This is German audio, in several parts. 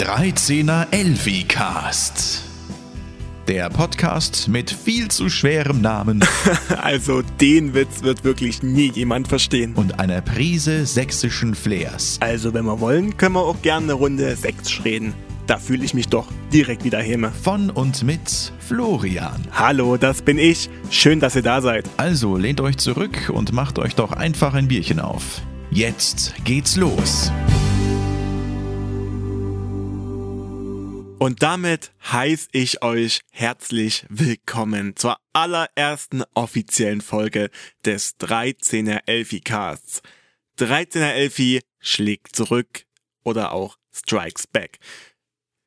13er Elfi Cast. Der Podcast mit viel zu schwerem Namen Also den Witz wird wirklich nie jemand verstehen. und einer Prise sächsischen Flairs. Also wenn wir wollen, können wir auch gerne eine Runde Sechs reden. Da fühle ich mich doch direkt wieder Häme. Von und mit Florian. Hallo, das bin ich. Schön, dass ihr da seid. Also lehnt euch zurück und macht euch doch einfach ein Bierchen auf. Jetzt geht's los. Und damit heiße ich euch herzlich willkommen zur allerersten offiziellen Folge des 13er Elfi Casts. 13er Elfi schlägt zurück oder auch strikes back.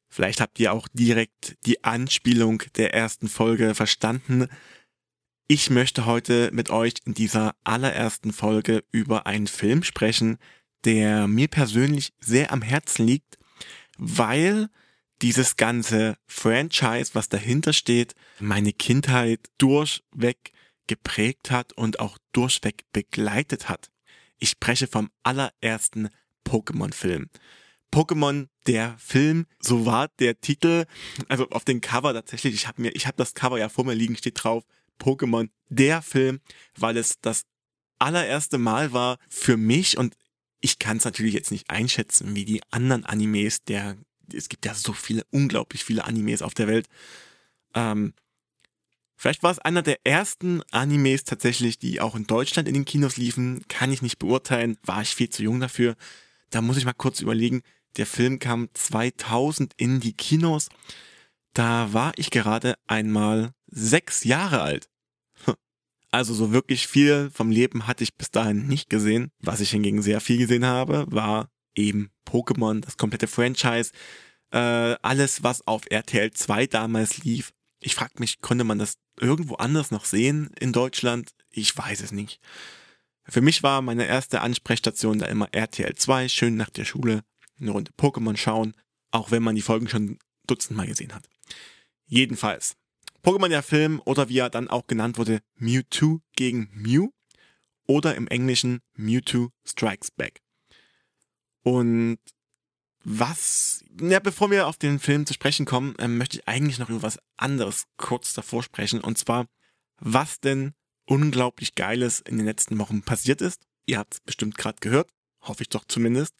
Vielleicht habt ihr auch direkt die Anspielung der ersten Folge verstanden. Ich möchte heute mit euch in dieser allerersten Folge über einen Film sprechen, der mir persönlich sehr am Herzen liegt, weil dieses ganze Franchise, was dahinter steht, meine Kindheit durchweg geprägt hat und auch durchweg begleitet hat. Ich spreche vom allerersten Pokémon-Film. Pokémon, der Film, so war der Titel, also auf dem Cover tatsächlich, ich habe mir, ich habe das Cover ja vor mir liegen, steht drauf, Pokémon, der Film, weil es das allererste Mal war für mich und ich kann es natürlich jetzt nicht einschätzen, wie die anderen Animes der es gibt ja so viele, unglaublich viele Animes auf der Welt. Ähm, vielleicht war es einer der ersten Animes tatsächlich, die auch in Deutschland in den Kinos liefen. Kann ich nicht beurteilen, war ich viel zu jung dafür. Da muss ich mal kurz überlegen. Der Film kam 2000 in die Kinos. Da war ich gerade einmal sechs Jahre alt. Also so wirklich viel vom Leben hatte ich bis dahin nicht gesehen. Was ich hingegen sehr viel gesehen habe, war eben Pokémon, das komplette Franchise, äh, alles, was auf RTL 2 damals lief. Ich frag mich, konnte man das irgendwo anders noch sehen in Deutschland? Ich weiß es nicht. Für mich war meine erste Ansprechstation da immer RTL 2, schön nach der Schule eine Runde Pokémon schauen, auch wenn man die Folgen schon dutzendmal gesehen hat. Jedenfalls, Pokémon der Film oder wie er dann auch genannt wurde, Mewtwo gegen Mew oder im Englischen Mewtwo Strikes Back. Und was, ja, bevor wir auf den Film zu sprechen kommen, ähm, möchte ich eigentlich noch über was anderes kurz davor sprechen. Und zwar, was denn unglaublich Geiles in den letzten Wochen passiert ist. Ihr habt es bestimmt gerade gehört, hoffe ich doch zumindest.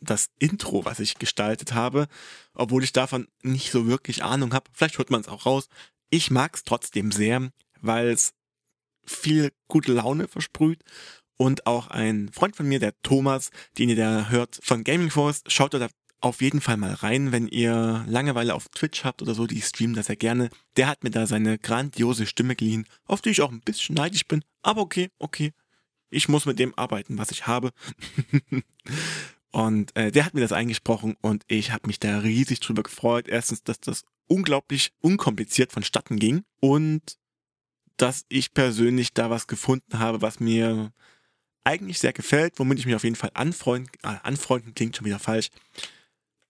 Das Intro, was ich gestaltet habe, obwohl ich davon nicht so wirklich Ahnung habe. Vielleicht hört man es auch raus. Ich mag es trotzdem sehr, weil es viel gute Laune versprüht und auch ein Freund von mir, der Thomas, den ihr da hört von Gaming Force, schaut da auf jeden Fall mal rein, wenn ihr Langeweile auf Twitch habt oder so, die streamen das ja gerne. Der hat mir da seine grandiose Stimme geliehen, auf die ich auch ein bisschen neidisch bin, aber okay, okay. Ich muss mit dem arbeiten, was ich habe. und äh, der hat mir das eingesprochen und ich habe mich da riesig drüber gefreut. Erstens, dass das unglaublich unkompliziert vonstatten ging und dass ich persönlich da was gefunden habe, was mir eigentlich sehr gefällt, womit ich mich auf jeden Fall anfreunden, äh, anfreunden klingt schon wieder falsch,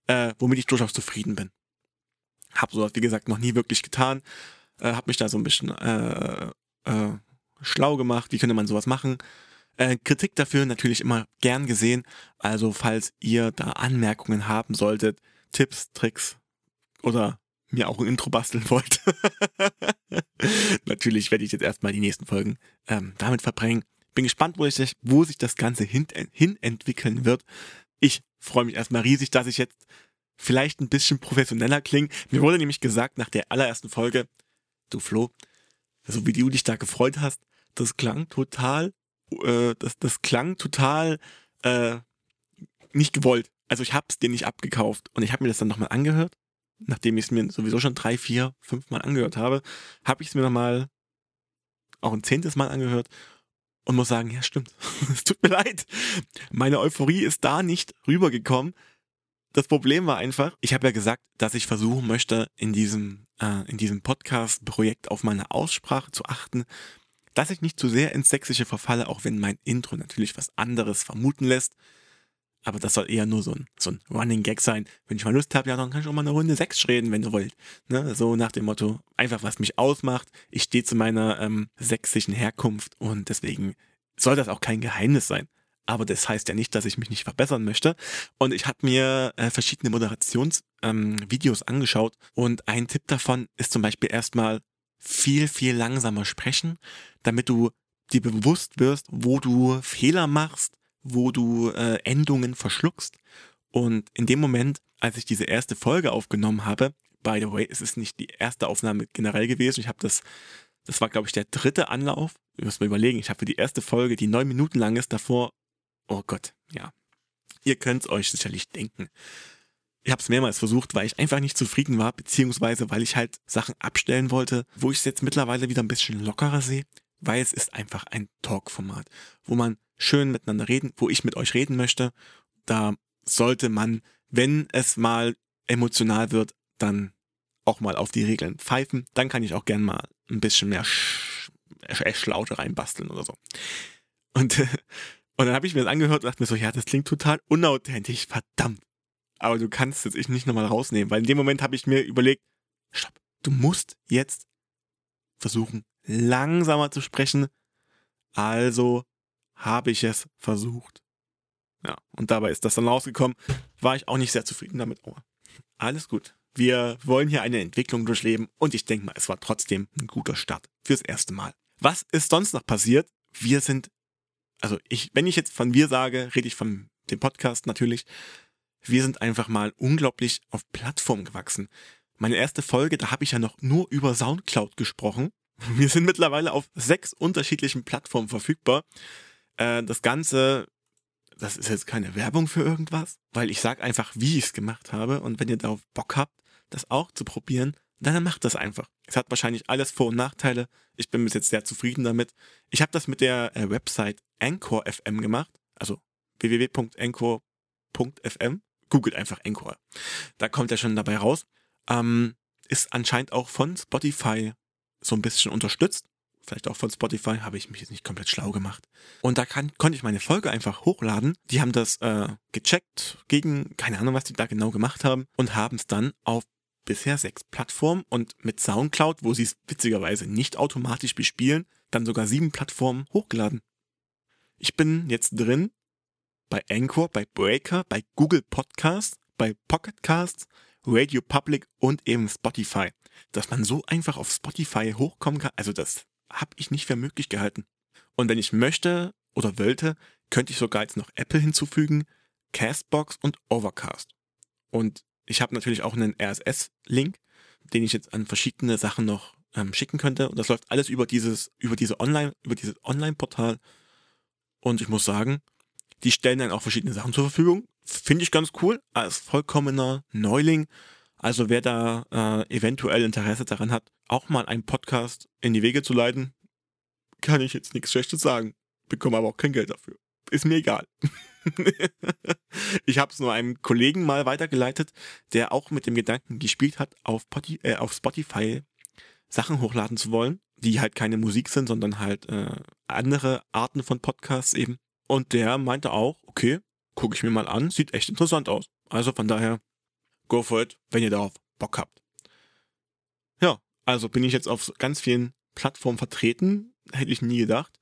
äh, womit ich durchaus zufrieden bin. Hab sowas, wie gesagt, noch nie wirklich getan, äh, hab mich da so ein bisschen äh, äh, schlau gemacht, wie könnte man sowas machen. Äh, Kritik dafür natürlich immer gern gesehen, also falls ihr da Anmerkungen haben solltet, Tipps, Tricks oder mir auch ein Intro basteln wollt. natürlich werde ich jetzt erstmal die nächsten Folgen ähm, damit verbringen. Bin gespannt, wo, ich, wo sich das Ganze hin, hin entwickeln wird. Ich freue mich erstmal riesig, dass ich jetzt vielleicht ein bisschen professioneller klinge. Mir wurde nämlich gesagt nach der allerersten Folge, du Flo, so wie du dich da gefreut hast, das klang total, äh, das, das klang total äh, nicht gewollt. Also ich habe es dir nicht abgekauft und ich habe mir das dann nochmal angehört, nachdem ich es mir sowieso schon drei, vier, fünf Mal angehört habe, habe ich es mir nochmal auch ein zehntes Mal angehört und muss sagen, ja stimmt, es tut mir leid. Meine Euphorie ist da nicht rübergekommen. Das Problem war einfach, ich habe ja gesagt, dass ich versuchen möchte, in diesem, äh, in diesem Podcast-Projekt auf meine Aussprache zu achten, dass ich nicht zu sehr ins Sächsische verfalle, auch wenn mein Intro natürlich was anderes vermuten lässt. Aber das soll eher nur so ein, so ein Running Gag sein. Wenn ich mal Lust habe, ja, dann kann ich auch mal eine Runde Sechs reden, wenn du wollt. Ne? So nach dem Motto, einfach was mich ausmacht. Ich stehe zu meiner ähm, sächsischen Herkunft und deswegen soll das auch kein Geheimnis sein. aber das heißt ja nicht, dass ich mich nicht verbessern möchte. Und ich habe mir äh, verschiedene Moderationsvideos ähm, angeschaut und ein Tipp davon ist zum Beispiel erstmal viel, viel langsamer sprechen, damit du dir bewusst wirst, wo du Fehler machst, wo du äh, Endungen verschluckst. Und in dem Moment, als ich diese erste Folge aufgenommen habe, by the way, es ist nicht die erste Aufnahme generell gewesen. Ich habe das, das war glaube ich der dritte Anlauf. Ich muss mal überlegen, ich habe für die erste Folge, die neun Minuten lang ist, davor Oh Gott, ja. Ihr könnt's euch sicherlich denken. Ich habe es mehrmals versucht, weil ich einfach nicht zufrieden war, beziehungsweise weil ich halt Sachen abstellen wollte, wo ich es jetzt mittlerweile wieder ein bisschen lockerer sehe, weil es ist einfach ein Talk-Format, wo man schön miteinander reden, wo ich mit euch reden möchte. Da sollte man, wenn es mal emotional wird, dann auch mal auf die Regeln pfeifen. Dann kann ich auch gern mal ein bisschen mehr Sch Schlaute reinbasteln oder so. Und Und dann habe ich mir das angehört und dachte mir so, ja, das klingt total unauthentisch, verdammt. Aber du kannst es ich nicht nochmal rausnehmen, weil in dem Moment habe ich mir überlegt, stopp, du musst jetzt versuchen, langsamer zu sprechen. Also habe ich es versucht. Ja, und dabei ist das dann rausgekommen. War ich auch nicht sehr zufrieden damit. Oh, alles gut. Wir wollen hier eine Entwicklung durchleben und ich denke mal, es war trotzdem ein guter Start fürs erste Mal. Was ist sonst noch passiert? Wir sind also ich, wenn ich jetzt von wir sage, rede ich von dem Podcast natürlich. Wir sind einfach mal unglaublich auf Plattform gewachsen. Meine erste Folge, da habe ich ja noch nur über Soundcloud gesprochen. Wir sind mittlerweile auf sechs unterschiedlichen Plattformen verfügbar. Äh, das Ganze, das ist jetzt keine Werbung für irgendwas, weil ich sage einfach, wie ich es gemacht habe. Und wenn ihr darauf Bock habt, das auch zu probieren, dann macht das einfach. Es hat wahrscheinlich alles Vor- und Nachteile. Ich bin bis jetzt sehr zufrieden damit. Ich habe das mit der äh, Website Anchor FM gemacht, also www.anchor.fm. Googelt einfach Anchor. Da kommt er schon dabei raus. Ähm, ist anscheinend auch von Spotify so ein bisschen unterstützt. Vielleicht auch von Spotify, habe ich mich jetzt nicht komplett schlau gemacht. Und da kann, konnte ich meine Folge einfach hochladen. Die haben das äh, gecheckt gegen, keine Ahnung, was die da genau gemacht haben und haben es dann auf bisher sechs Plattformen und mit Soundcloud, wo sie es witzigerweise nicht automatisch bespielen, dann sogar sieben Plattformen hochgeladen. Ich bin jetzt drin bei Anchor, bei Breaker, bei Google Podcasts, bei Pocket Casts, Radio Public und eben Spotify. Dass man so einfach auf Spotify hochkommen kann, also das habe ich nicht für möglich gehalten. Und wenn ich möchte oder wollte, könnte ich sogar jetzt noch Apple hinzufügen, Castbox und Overcast. Und ich habe natürlich auch einen RSS-Link, den ich jetzt an verschiedene Sachen noch ähm, schicken könnte. Und das läuft alles über dieses, über diese Online, über dieses Online-Portal. Und ich muss sagen, die stellen dann auch verschiedene Sachen zur Verfügung. Finde ich ganz cool, als vollkommener Neuling. Also wer da äh, eventuell Interesse daran hat, auch mal einen Podcast in die Wege zu leiten, kann ich jetzt nichts Schlechtes sagen. Bekomme aber auch kein Geld dafür. Ist mir egal. ich habe es nur einem Kollegen mal weitergeleitet, der auch mit dem Gedanken gespielt hat, auf, Spotify, äh, auf Spotify Sachen hochladen zu wollen, die halt keine Musik sind, sondern halt äh, andere Arten von Podcasts eben. Und der meinte auch, okay, gucke ich mir mal an, sieht echt interessant aus. Also von daher, go for it, wenn ihr darauf Bock habt. Also bin ich jetzt auf ganz vielen Plattformen vertreten, hätte ich nie gedacht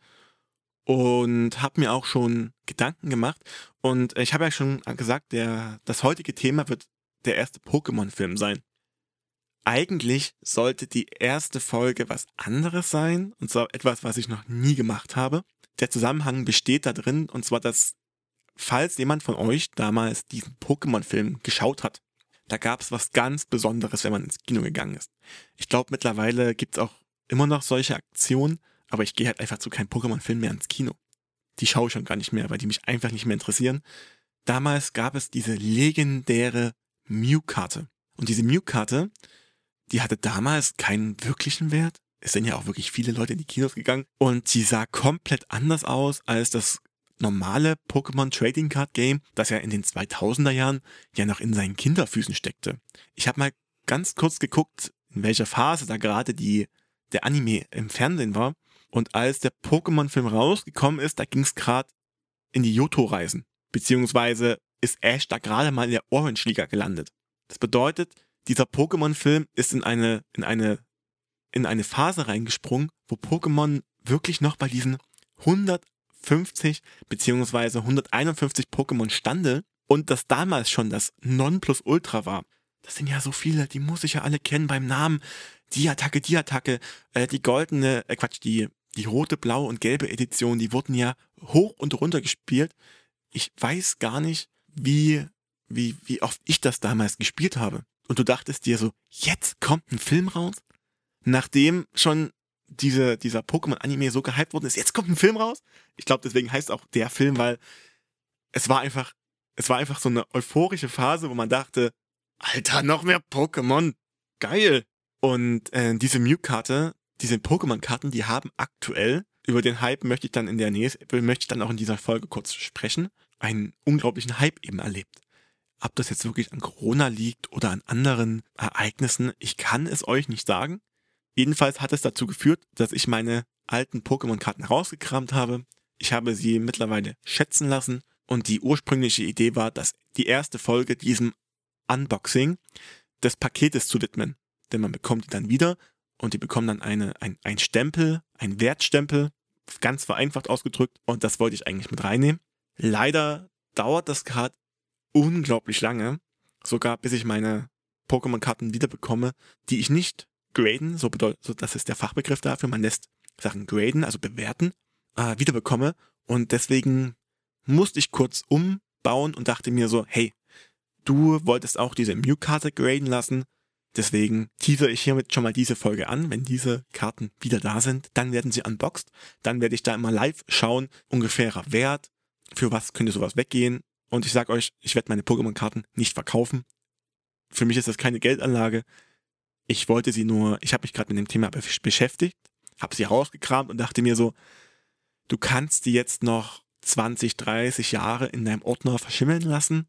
und habe mir auch schon Gedanken gemacht. Und ich habe ja schon gesagt, der, das heutige Thema wird der erste Pokémon-Film sein. Eigentlich sollte die erste Folge was anderes sein, und zwar etwas, was ich noch nie gemacht habe. Der Zusammenhang besteht da drin, und zwar, dass, falls jemand von euch damals diesen Pokémon-Film geschaut hat, da gab es was ganz Besonderes, wenn man ins Kino gegangen ist. Ich glaube, mittlerweile gibt es auch immer noch solche Aktionen, aber ich gehe halt einfach zu keinem Pokémon-Film mehr ins Kino. Die schaue ich schon gar nicht mehr, weil die mich einfach nicht mehr interessieren. Damals gab es diese legendäre Mew-Karte. Und diese Mew-Karte, die hatte damals keinen wirklichen Wert. Es sind ja auch wirklich viele Leute in die Kinos gegangen. Und sie sah komplett anders aus als das normale Pokémon Trading Card Game, das ja in den 2000er Jahren ja noch in seinen Kinderfüßen steckte. Ich habe mal ganz kurz geguckt, in welcher Phase da gerade die der Anime im Fernsehen war. Und als der Pokémon-Film rausgekommen ist, da ging es gerade in die Johto-Reisen. Beziehungsweise ist Ash da gerade mal in der Orange-Liga gelandet. Das bedeutet, dieser Pokémon-Film ist in eine, in eine, in eine Phase reingesprungen, wo Pokémon wirklich noch bei diesen 100 150 beziehungsweise 151 Pokémon stande und das damals schon das Nonplusultra war. Das sind ja so viele, die muss ich ja alle kennen beim Namen. Die Attacke, die Attacke, äh, die goldene, äh Quatsch, die, die rote, blaue und gelbe Edition, die wurden ja hoch und runter gespielt. Ich weiß gar nicht, wie, wie, wie oft ich das damals gespielt habe. Und du dachtest dir so, jetzt kommt ein Film raus? Nachdem schon diese, dieser Pokémon-Anime so gehypt worden ist, jetzt kommt ein Film raus? Ich glaube, deswegen heißt auch der Film, weil es war einfach, es war einfach so eine euphorische Phase, wo man dachte, Alter, noch mehr Pokémon. Geil. Und äh, diese Mew-Karte, diese Pokémon-Karten, die haben aktuell, über den Hype möchte ich dann in der Nähe, möchte ich dann auch in dieser Folge kurz sprechen, einen unglaublichen Hype eben erlebt. Ob das jetzt wirklich an Corona liegt oder an anderen Ereignissen, ich kann es euch nicht sagen. Jedenfalls hat es dazu geführt, dass ich meine alten Pokémon-Karten rausgekramt habe. Ich habe sie mittlerweile schätzen lassen und die ursprüngliche Idee war, dass die erste Folge diesem Unboxing des Paketes zu widmen. Denn man bekommt die dann wieder und die bekommen dann eine, ein, ein Stempel, ein Wertstempel, ganz vereinfacht ausgedrückt. Und das wollte ich eigentlich mit reinnehmen. Leider dauert das gerade unglaublich lange, sogar bis ich meine Pokémon-Karten wiederbekomme, die ich nicht graden, so bedeutet, so das ist der Fachbegriff dafür, man lässt Sachen graden, also bewerten, äh, wiederbekomme. Und deswegen musste ich kurz umbauen und dachte mir so, hey, du wolltest auch diese Mew-Karte graden lassen, Deswegen teaser ich hiermit schon mal diese Folge an. Wenn diese Karten wieder da sind, dann werden sie unboxed. Dann werde ich da immer live schauen, ungefährer Wert, für was könnte sowas weggehen. Und ich sag euch, ich werde meine Pokémon-Karten nicht verkaufen. Für mich ist das keine Geldanlage. Ich wollte sie nur, ich habe mich gerade mit dem Thema beschäftigt, habe sie rausgekramt und dachte mir so, du kannst die jetzt noch 20, 30 Jahre in deinem Ordner verschimmeln lassen.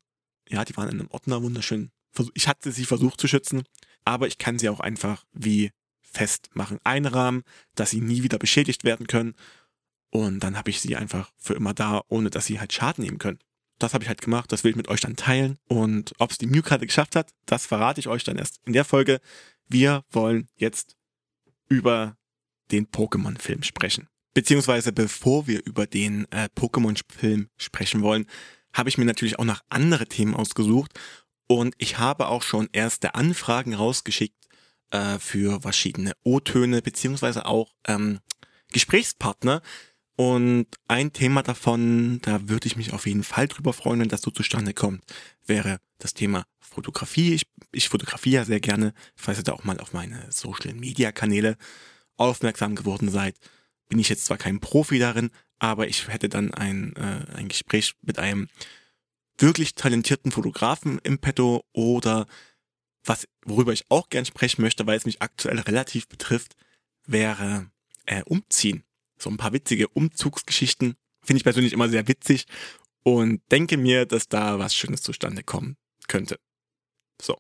Ja, die waren in einem Ordner wunderschön. Ich hatte sie versucht zu schützen, aber ich kann sie auch einfach wie festmachen, einrahmen, dass sie nie wieder beschädigt werden können. Und dann habe ich sie einfach für immer da, ohne dass sie halt Schaden nehmen können. Das habe ich halt gemacht, das will ich mit euch dann teilen. Und ob es die Mew-Karte geschafft hat, das verrate ich euch dann erst in der Folge. Wir wollen jetzt über den Pokémon-Film sprechen. Beziehungsweise bevor wir über den äh, Pokémon-Film sprechen wollen, habe ich mir natürlich auch noch andere Themen ausgesucht. Und ich habe auch schon erste Anfragen rausgeschickt äh, für verschiedene O-Töne beziehungsweise auch ähm, Gesprächspartner. Und ein Thema davon, da würde ich mich auf jeden Fall drüber freuen, wenn das so zustande kommt, wäre das Thema Fotografie. Ich, ich fotografiere ja sehr gerne, falls ihr da auch mal auf meine Social-Media-Kanäle aufmerksam geworden seid. Bin ich jetzt zwar kein Profi darin, aber ich hätte dann ein, äh, ein Gespräch mit einem wirklich talentierten Fotografen im Petto oder was, worüber ich auch gern sprechen möchte, weil es mich aktuell relativ betrifft, wäre äh, Umziehen. So ein paar witzige Umzugsgeschichten finde ich persönlich immer sehr witzig und denke mir, dass da was Schönes zustande kommen könnte. So.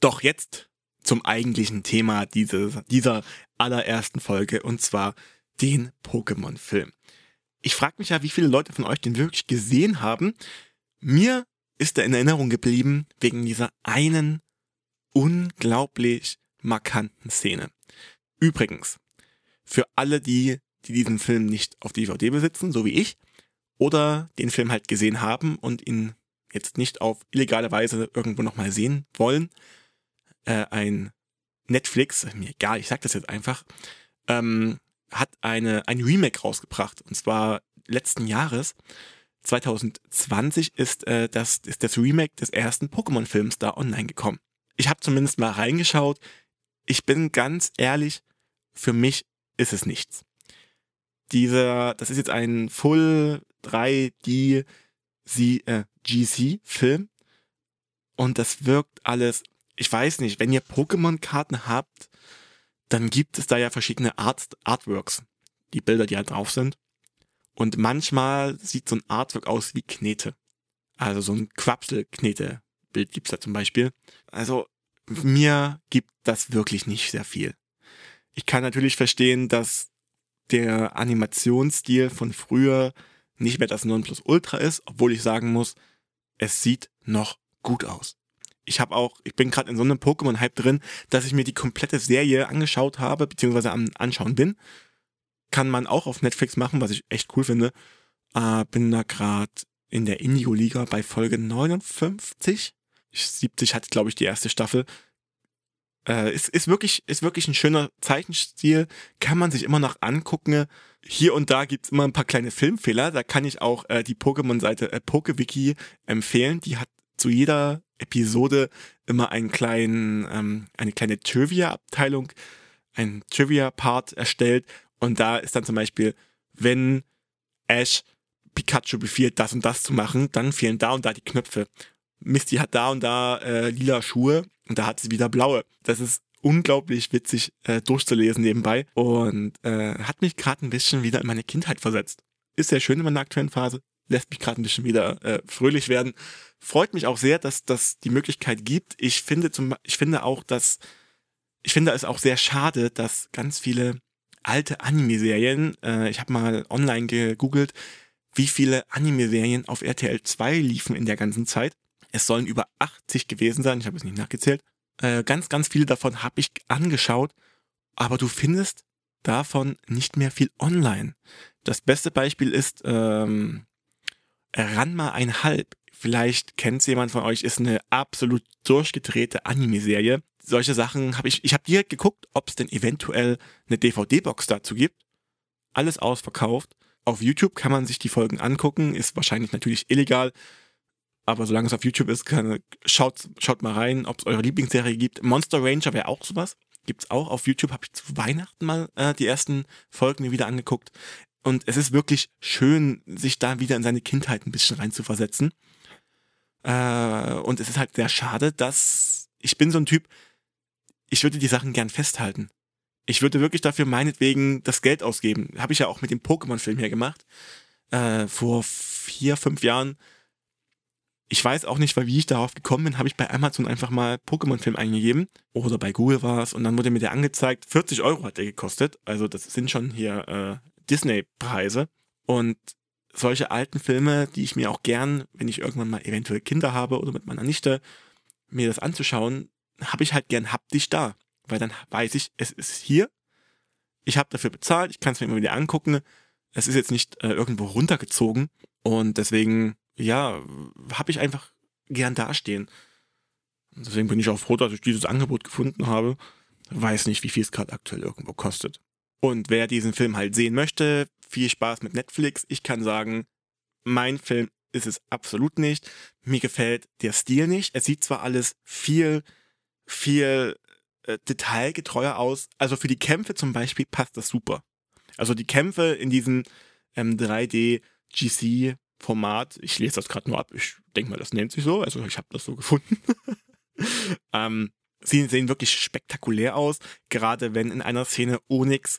Doch jetzt zum eigentlichen Thema dieses, dieser allerersten Folge und zwar den Pokémon-Film. Ich frage mich ja, wie viele Leute von euch den wirklich gesehen haben. Mir ist er in Erinnerung geblieben wegen dieser einen unglaublich markanten Szene. Übrigens, für alle die, die diesen Film nicht auf DVD besitzen, so wie ich, oder den Film halt gesehen haben und ihn jetzt nicht auf illegale Weise irgendwo nochmal sehen wollen, äh, ein Netflix, mir egal, ich sag das jetzt einfach, ähm, hat eine, ein Remake rausgebracht, und zwar letzten Jahres. 2020 ist, äh, das, ist das Remake des ersten Pokémon-Films da online gekommen. Ich habe zumindest mal reingeschaut. Ich bin ganz ehrlich, für mich ist es nichts. Dieser, das ist jetzt ein Full 3D äh, GC-Film und das wirkt alles, ich weiß nicht, wenn ihr Pokémon-Karten habt, dann gibt es da ja verschiedene Art, Artworks, die Bilder, die halt drauf sind. Und manchmal sieht so ein Artwork aus wie Knete. Also so ein Quapsel-Knete-Bild gibt's da zum Beispiel. Also mir gibt das wirklich nicht sehr viel. Ich kann natürlich verstehen, dass der Animationsstil von früher nicht mehr das Nonplusultra ist, obwohl ich sagen muss, es sieht noch gut aus. Ich habe auch, ich bin gerade in so einem Pokémon-Hype drin, dass ich mir die komplette Serie angeschaut habe, beziehungsweise am Anschauen bin kann man auch auf Netflix machen, was ich echt cool finde. Äh, bin da gerade in der Indigo-Liga bei Folge 59. 70 hat, glaube ich, die erste Staffel. Äh, ist, ist, wirklich, ist wirklich ein schöner Zeichenstil. Kann man sich immer noch angucken. Hier und da gibt's immer ein paar kleine Filmfehler. Da kann ich auch äh, die Pokémon-Seite äh, PokeWiki empfehlen. Die hat zu jeder Episode immer einen kleinen, ähm, eine kleine Trivia-Abteilung, einen Trivia-Part erstellt. Und da ist dann zum Beispiel, wenn Ash Pikachu befiehlt, das und das zu machen, dann fehlen da und da die Knöpfe. Misty hat da und da äh, lila Schuhe und da hat sie wieder blaue. Das ist unglaublich witzig äh, durchzulesen nebenbei und äh, hat mich gerade ein bisschen wieder in meine Kindheit versetzt. Ist sehr schön in meiner aktuellen Phase, lässt mich gerade ein bisschen wieder äh, fröhlich werden. Freut mich auch sehr, dass das die Möglichkeit gibt. Ich finde zum, ich finde auch, dass ich finde es auch sehr schade, dass ganz viele alte Anime-Serien, äh, ich habe mal online gegoogelt, wie viele Anime-Serien auf RTL 2 liefen in der ganzen Zeit. Es sollen über 80 gewesen sein, ich habe es nicht nachgezählt. Äh, ganz, ganz viele davon habe ich angeschaut, aber du findest davon nicht mehr viel online. Das beste Beispiel ist ähm, Ranma einhalb. Vielleicht kennt jemand von euch, ist eine absolut durchgedrehte Anime-Serie. Solche Sachen habe ich, ich habe direkt geguckt, ob es denn eventuell eine DVD-Box dazu gibt. Alles ausverkauft. Auf YouTube kann man sich die Folgen angucken, ist wahrscheinlich natürlich illegal, aber solange es auf YouTube ist, kann, schaut, schaut mal rein, ob es eure Lieblingsserie gibt. Monster Ranger wäre auch sowas. Gibt's auch auf YouTube, habe ich zu Weihnachten mal äh, die ersten Folgen mir wieder angeguckt. Und es ist wirklich schön, sich da wieder in seine Kindheit ein bisschen reinzuversetzen. Äh, und es ist halt sehr schade, dass ich bin so ein Typ, ich würde die Sachen gern festhalten. Ich würde wirklich dafür meinetwegen das Geld ausgeben. Habe ich ja auch mit dem Pokémon-Film hier gemacht. Äh, vor vier, fünf Jahren ich weiß auch nicht, weil wie ich darauf gekommen bin, habe ich bei Amazon einfach mal Pokémon-Film eingegeben. Oder bei Google war es und dann wurde mir der angezeigt. 40 Euro hat der gekostet. Also das sind schon hier äh, Disney-Preise. Und solche alten Filme, die ich mir auch gern, wenn ich irgendwann mal eventuell Kinder habe oder mit meiner Nichte, mir das anzuschauen, habe ich halt gern haptisch da. Weil dann weiß ich, es ist hier. Ich habe dafür bezahlt, ich kann es mir immer wieder angucken. Es ist jetzt nicht äh, irgendwo runtergezogen. Und deswegen ja, habe ich einfach gern dastehen. Deswegen bin ich auch froh, dass ich dieses Angebot gefunden habe. Weiß nicht, wie viel es gerade aktuell irgendwo kostet. Und wer diesen Film halt sehen möchte, viel Spaß mit Netflix. Ich kann sagen, mein Film ist es absolut nicht. Mir gefällt der Stil nicht. Es sieht zwar alles viel, viel äh, detailgetreuer aus. Also für die Kämpfe zum Beispiel passt das super. Also die Kämpfe in diesem ähm, 3D GC Format. Ich lese das gerade nur ab. Ich denke mal, das nennt sich so. Also ich habe das so gefunden. ähm, sie sehen wirklich spektakulär aus, gerade wenn in einer Szene Onyx,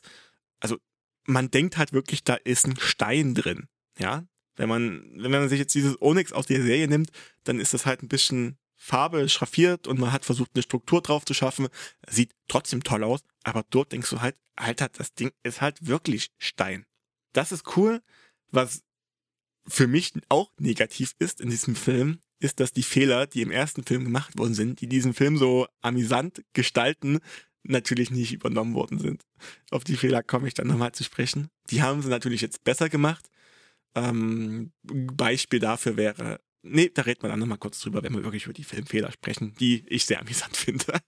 also man denkt halt wirklich, da ist ein Stein drin. Ja, wenn man, wenn man sich jetzt dieses Onyx aus der Serie nimmt, dann ist das halt ein bisschen Farbe schraffiert und man hat versucht, eine Struktur drauf zu schaffen. Sieht trotzdem toll aus, aber dort denkst du halt, Alter, das Ding ist halt wirklich Stein. Das ist cool. Was für mich auch negativ ist in diesem Film, ist, dass die Fehler, die im ersten Film gemacht worden sind, die diesen Film so amüsant gestalten, natürlich nicht übernommen worden sind. Auf die Fehler komme ich dann nochmal zu sprechen. Die haben sie natürlich jetzt besser gemacht. Ähm, Beispiel dafür wäre, nee, da redet man dann nochmal kurz drüber, wenn wir wirklich über die Filmfehler sprechen, die ich sehr amüsant finde.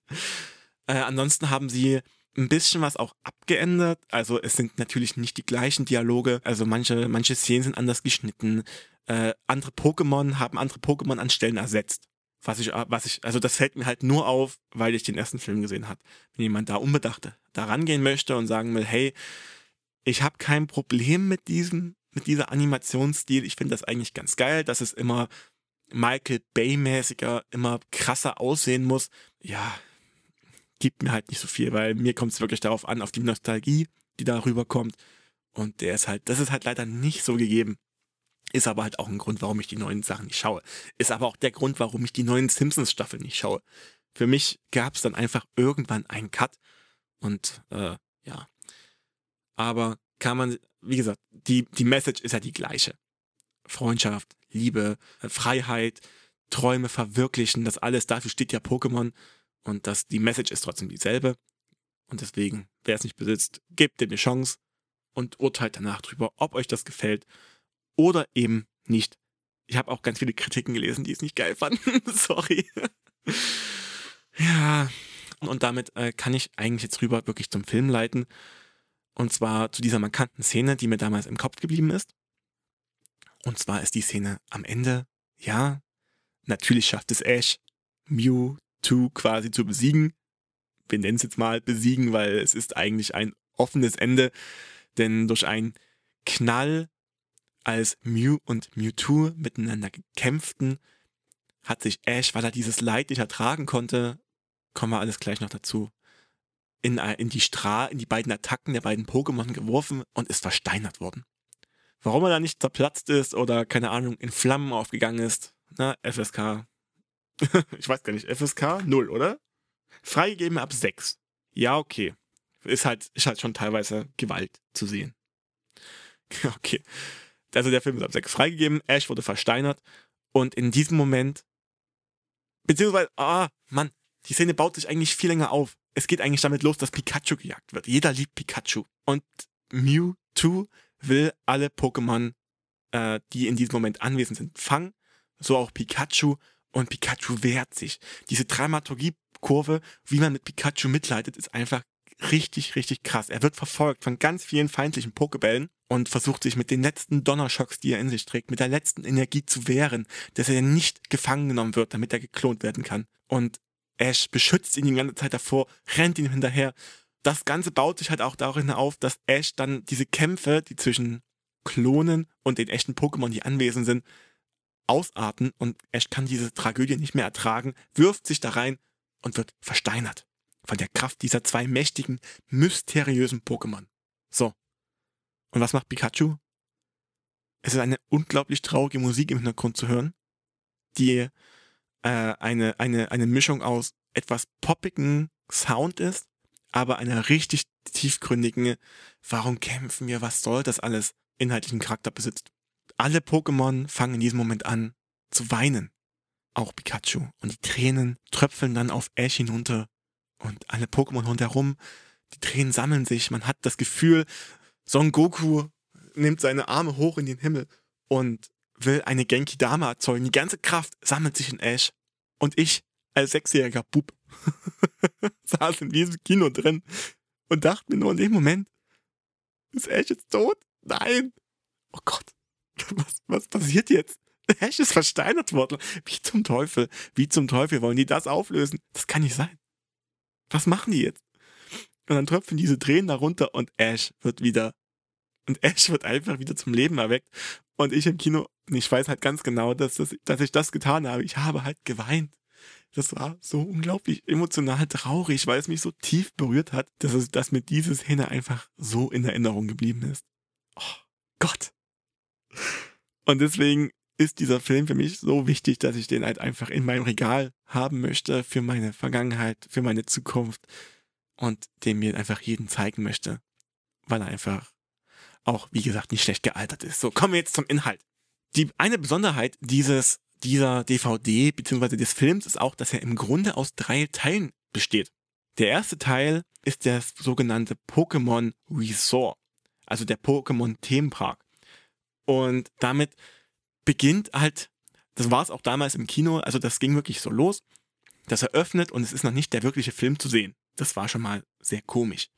Äh, ansonsten haben sie ein bisschen was auch abgeändert. Also es sind natürlich nicht die gleichen Dialoge. Also manche, manche Szenen sind anders geschnitten. Äh, andere Pokémon haben andere Pokémon an Stellen ersetzt. Was ich, was ich, also das fällt mir halt nur auf, weil ich den ersten Film gesehen habe. Wenn jemand da unbedacht da rangehen möchte und sagen will, hey, ich habe kein Problem mit diesem, mit dieser Animationsstil. Ich finde das eigentlich ganz geil, dass es immer Michael Bay-mäßiger, immer krasser aussehen muss. Ja, gibt mir halt nicht so viel, weil mir kommt es wirklich darauf an, auf die Nostalgie, die darüber kommt. Und der ist halt, das ist halt leider nicht so gegeben. Ist aber halt auch ein Grund, warum ich die neuen Sachen nicht schaue. Ist aber auch der Grund, warum ich die neuen Simpsons-Staffeln nicht schaue. Für mich gab es dann einfach irgendwann einen Cut. Und äh, ja. Aber kann man, wie gesagt, die, die Message ist ja die gleiche. Freundschaft, Liebe, Freiheit, Träume verwirklichen, das alles, dafür steht ja Pokémon. Und das, die Message ist trotzdem dieselbe. Und deswegen, wer es nicht besitzt, gebt dem eine Chance und urteilt danach drüber, ob euch das gefällt oder eben nicht. Ich habe auch ganz viele Kritiken gelesen, die es nicht geil fanden. Sorry. ja, und damit äh, kann ich eigentlich jetzt rüber wirklich zum Film leiten. Und zwar zu dieser markanten Szene, die mir damals im Kopf geblieben ist. Und zwar ist die Szene am Ende, ja, natürlich schafft es Ash, Mewtwo quasi zu besiegen. Wir nennen es jetzt mal besiegen, weil es ist eigentlich ein offenes Ende. Denn durch einen Knall, als Mew und Mewtwo miteinander kämpften, hat sich Ash, weil er dieses Leid nicht ertragen konnte, kommen wir alles gleich noch dazu, in, äh, in die Stra in die beiden Attacken der beiden Pokémon geworfen und ist versteinert worden. Warum er da nicht zerplatzt ist oder, keine Ahnung, in Flammen aufgegangen ist, na, FSK. ich weiß gar nicht, FSK 0, oder? Freigegeben ab 6. Ja, okay. Ist halt, ist halt schon teilweise Gewalt zu sehen. okay. Also der Film ist ab 6 freigegeben, Ash wurde versteinert und in diesem Moment, beziehungsweise, ah, Mann, die Szene baut sich eigentlich viel länger auf. Es geht eigentlich damit los, dass Pikachu gejagt wird. Jeder liebt Pikachu. Und Mewtwo will alle Pokémon, äh, die in diesem Moment anwesend sind, fangen. So auch Pikachu. Und Pikachu wehrt sich. Diese Dramaturgie-Kurve, wie man mit Pikachu mitleidet, ist einfach richtig, richtig krass. Er wird verfolgt von ganz vielen feindlichen Pokebällen und versucht sich mit den letzten Donnerschocks, die er in sich trägt, mit der letzten Energie zu wehren, dass er nicht gefangen genommen wird, damit er geklont werden kann. Und Ash beschützt ihn die ganze Zeit davor, rennt ihm hinterher. Das Ganze baut sich halt auch darin auf, dass Ash dann diese Kämpfe, die zwischen Klonen und den echten Pokémon, die anwesend sind, ausarten und Ash kann diese Tragödie nicht mehr ertragen, wirft sich da rein und wird versteinert von der Kraft dieser zwei mächtigen, mysteriösen Pokémon. So. Und was macht Pikachu? Es ist eine unglaublich traurige Musik im Hintergrund zu hören, die äh, eine, eine, eine Mischung aus etwas poppigen Sound ist, aber einer richtig tiefgründigen, warum kämpfen wir, was soll das alles, inhaltlichen Charakter besitzt. Alle Pokémon fangen in diesem Moment an zu weinen. Auch Pikachu. Und die Tränen tröpfeln dann auf Ash hinunter und alle Pokémon rundherum, die Tränen sammeln sich. Man hat das Gefühl, Son Goku nimmt seine Arme hoch in den Himmel und will eine Genki Dama erzeugen. Die ganze Kraft sammelt sich in Ash. Und ich, als sechsjähriger Bub, saß in diesem Kino drin und dachte mir nur in dem Moment, ist Ash jetzt tot? Nein. Oh Gott. Was, was passiert jetzt? Ash ist versteinert worden. Wie zum Teufel? Wie zum Teufel wollen die das auflösen? Das kann nicht sein. Was machen die jetzt? Und dann tröpfen diese Tränen darunter und Ash wird wieder, und Ash wird einfach wieder zum Leben erweckt. Und ich im Kino, ich weiß halt ganz genau, dass, das, dass ich das getan habe. Ich habe halt geweint. Das war so unglaublich emotional traurig, weil es mich so tief berührt hat, dass es, dass mir diese Szene einfach so in Erinnerung geblieben ist. Oh Gott. Und deswegen ist dieser Film für mich so wichtig, dass ich den halt einfach in meinem Regal haben möchte für meine Vergangenheit, für meine Zukunft und den mir einfach jeden zeigen möchte, weil er einfach auch, wie gesagt, nicht schlecht gealtert ist. So, kommen wir jetzt zum Inhalt. Die eine Besonderheit dieses, dieser DVD bzw. des Films ist auch, dass er im Grunde aus drei Teilen besteht. Der erste Teil ist der sogenannte Pokémon Resort, also der Pokémon Themenpark. Und damit beginnt halt, das war es auch damals im Kino, also das ging wirklich so los, das eröffnet und es ist noch nicht der wirkliche Film zu sehen. Das war schon mal sehr komisch.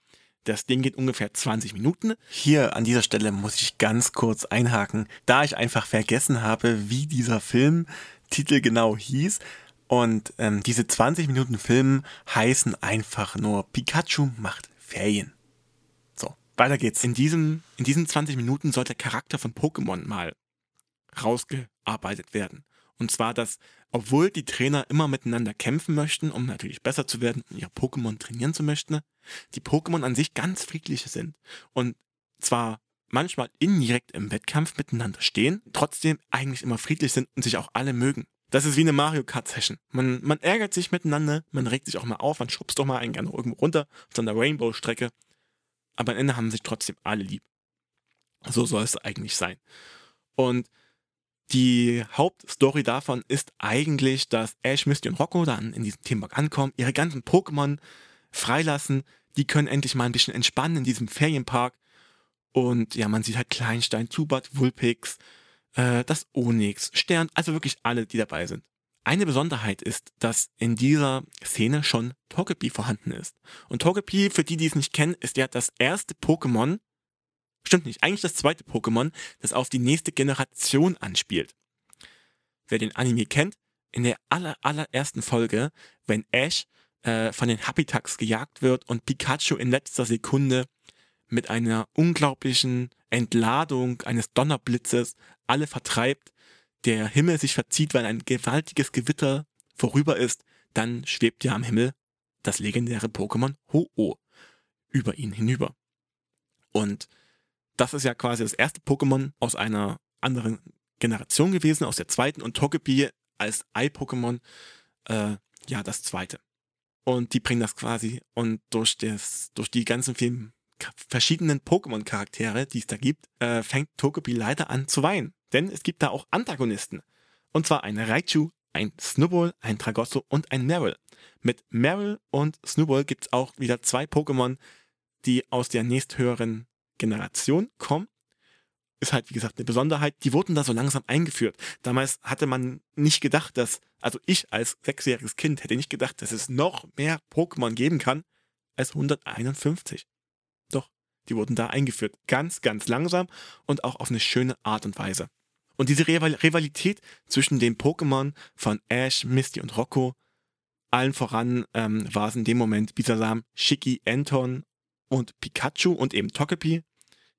Das Ding geht ungefähr 20 Minuten. Hier an dieser Stelle muss ich ganz kurz einhaken, da ich einfach vergessen habe, wie dieser Filmtitel genau hieß. Und ähm, diese 20 Minuten Film heißen einfach nur Pikachu macht Ferien. Weiter geht's. In, diesem, in diesen 20 Minuten soll der Charakter von Pokémon mal rausgearbeitet werden. Und zwar, dass, obwohl die Trainer immer miteinander kämpfen möchten, um natürlich besser zu werden und ihre Pokémon trainieren zu möchten, die Pokémon an sich ganz friedlich sind. Und zwar manchmal indirekt im Wettkampf miteinander stehen, trotzdem eigentlich immer friedlich sind und sich auch alle mögen. Das ist wie eine Mario Kart Session. Man, man ärgert sich miteinander, man regt sich auch mal auf, man schubst doch mal einen gerne irgendwo runter auf so einer Rainbow-Strecke. Aber am Ende haben sich trotzdem alle lieb. So soll es eigentlich sein. Und die Hauptstory davon ist eigentlich, dass Ash, Misty und Rocco dann in diesem Themenpark ankommen, ihre ganzen Pokémon freilassen. Die können endlich mal ein bisschen entspannen in diesem Ferienpark. Und ja, man sieht halt Kleinstein, Zubat, Vulpix, äh, das Onyx, Stern, also wirklich alle, die dabei sind. Eine Besonderheit ist, dass in dieser Szene schon Togepi vorhanden ist. Und Togepi, für die, die es nicht kennen, ist ja das erste Pokémon, stimmt nicht, eigentlich das zweite Pokémon, das auf die nächste Generation anspielt. Wer den Anime kennt, in der aller, allerersten Folge, wenn Ash äh, von den Habitax gejagt wird und Pikachu in letzter Sekunde mit einer unglaublichen Entladung eines Donnerblitzes alle vertreibt, der Himmel sich verzieht, weil ein gewaltiges Gewitter vorüber ist, dann schwebt ja am Himmel das legendäre Pokémon Ho-Oh über ihn hinüber. Und das ist ja quasi das erste Pokémon aus einer anderen Generation gewesen, aus der zweiten und Togepi als Ei-Pokémon, äh, ja, das zweite. Und die bringen das quasi und durch das, durch die ganzen vielen verschiedenen Pokémon-Charaktere, die es da gibt, äh, fängt Togepi leider an zu weinen. Denn es gibt da auch Antagonisten. Und zwar ein Raichu, ein Snubbull, ein Tragosso und ein Meryl. Mit Meryl und Snubbull gibt es auch wieder zwei Pokémon, die aus der nächsthöheren Generation kommen. Ist halt, wie gesagt, eine Besonderheit. Die wurden da so langsam eingeführt. Damals hatte man nicht gedacht, dass, also ich als sechsjähriges Kind hätte nicht gedacht, dass es noch mehr Pokémon geben kann als 151. Doch, die wurden da eingeführt. Ganz, ganz langsam und auch auf eine schöne Art und Weise. Und diese Rivalität zwischen den Pokémon von Ash, Misty und Rocco, allen voran ähm, war es in dem Moment Bisasam, Shiki, Anton und Pikachu und eben Togepi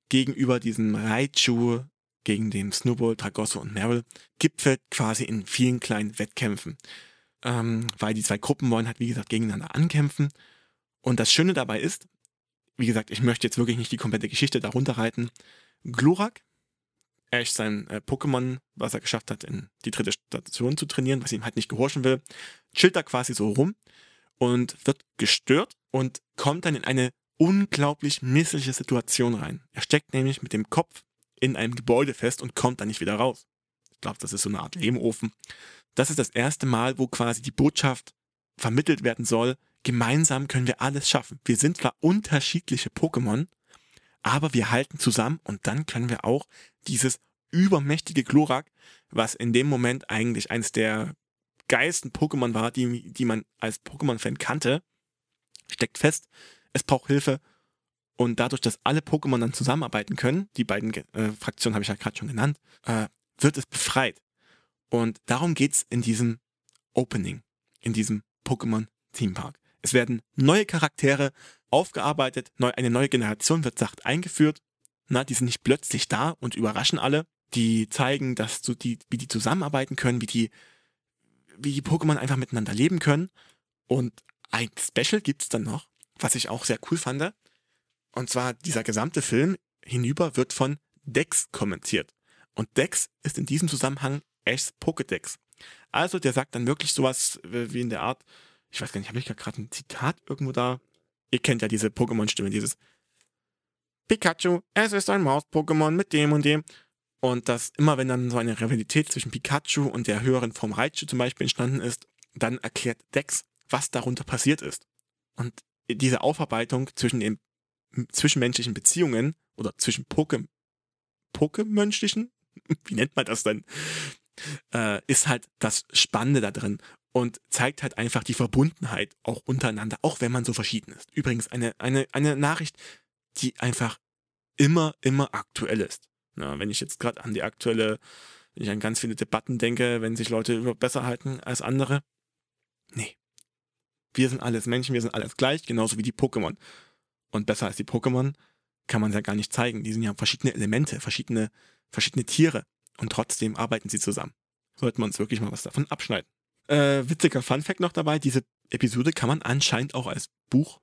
gegenüber diesem Raichu, gegen den Snowball, Tragosso und Meryl, gipfelt quasi in vielen kleinen Wettkämpfen. Ähm, weil die zwei Gruppen wollen halt, wie gesagt, gegeneinander ankämpfen. Und das Schöne dabei ist, wie gesagt, ich möchte jetzt wirklich nicht die komplette Geschichte darunter reiten. Glurak, Ash sein äh, Pokémon, was er geschafft hat, in die dritte Station zu trainieren, was ihm halt nicht gehorchen will, chillt da quasi so rum und wird gestört und kommt dann in eine unglaublich missliche Situation rein. Er steckt nämlich mit dem Kopf in einem Gebäude fest und kommt da nicht wieder raus. Ich glaube, das ist so eine Art Lehmofen. Das ist das erste Mal, wo quasi die Botschaft vermittelt werden soll, gemeinsam können wir alles schaffen. Wir sind zwar unterschiedliche Pokémon, aber wir halten zusammen und dann können wir auch dieses übermächtige Glurak, was in dem Moment eigentlich eines der geilsten Pokémon war, die, die man als Pokémon-Fan kannte, steckt fest, es braucht Hilfe und dadurch, dass alle Pokémon dann zusammenarbeiten können, die beiden äh, Fraktionen habe ich ja gerade schon genannt, äh, wird es befreit. Und darum geht's in diesem Opening, in diesem Pokémon Theme Park. Es werden neue Charaktere aufgearbeitet, neu, eine neue Generation wird sacht eingeführt. Na, die sind nicht plötzlich da und überraschen alle. Die zeigen, dass so die, wie die zusammenarbeiten können, wie die, wie die Pokémon einfach miteinander leben können. Und ein Special gibt's dann noch, was ich auch sehr cool fand. Und zwar dieser gesamte Film hinüber wird von Dex kommentiert. Und Dex ist in diesem Zusammenhang Ashs Pokédex. Also der sagt dann wirklich sowas wie in der Art, ich weiß gar nicht, habe ich gerade ein Zitat irgendwo da? Ihr kennt ja diese Pokémon-Stimme, dieses Pikachu, es ist ein Maus-Pokémon mit dem und dem. Und dass immer, wenn dann so eine Rivalität zwischen Pikachu und der höheren Form Raichu zum Beispiel entstanden ist, dann erklärt Dex, was darunter passiert ist. Und diese Aufarbeitung zwischen den zwischenmenschlichen Beziehungen oder zwischen Poke, Pokemenschlichen, wie nennt man das denn, äh, ist halt das Spannende da drin und zeigt halt einfach die Verbundenheit auch untereinander, auch wenn man so verschieden ist. Übrigens eine, eine, eine Nachricht, die einfach immer, immer aktuell ist. Na, wenn ich jetzt gerade an die aktuelle, wenn ich an ganz viele Debatten denke, wenn sich Leute überhaupt besser halten als andere. Nee. Wir sind alles Menschen, wir sind alles gleich, genauso wie die Pokémon. Und besser als die Pokémon kann man ja gar nicht zeigen. Die sind ja verschiedene Elemente, verschiedene, verschiedene Tiere. Und trotzdem arbeiten sie zusammen. Sollten wir uns wirklich mal was davon abschneiden. Äh, witziger Funfact noch dabei, diese Episode kann man anscheinend auch als Buch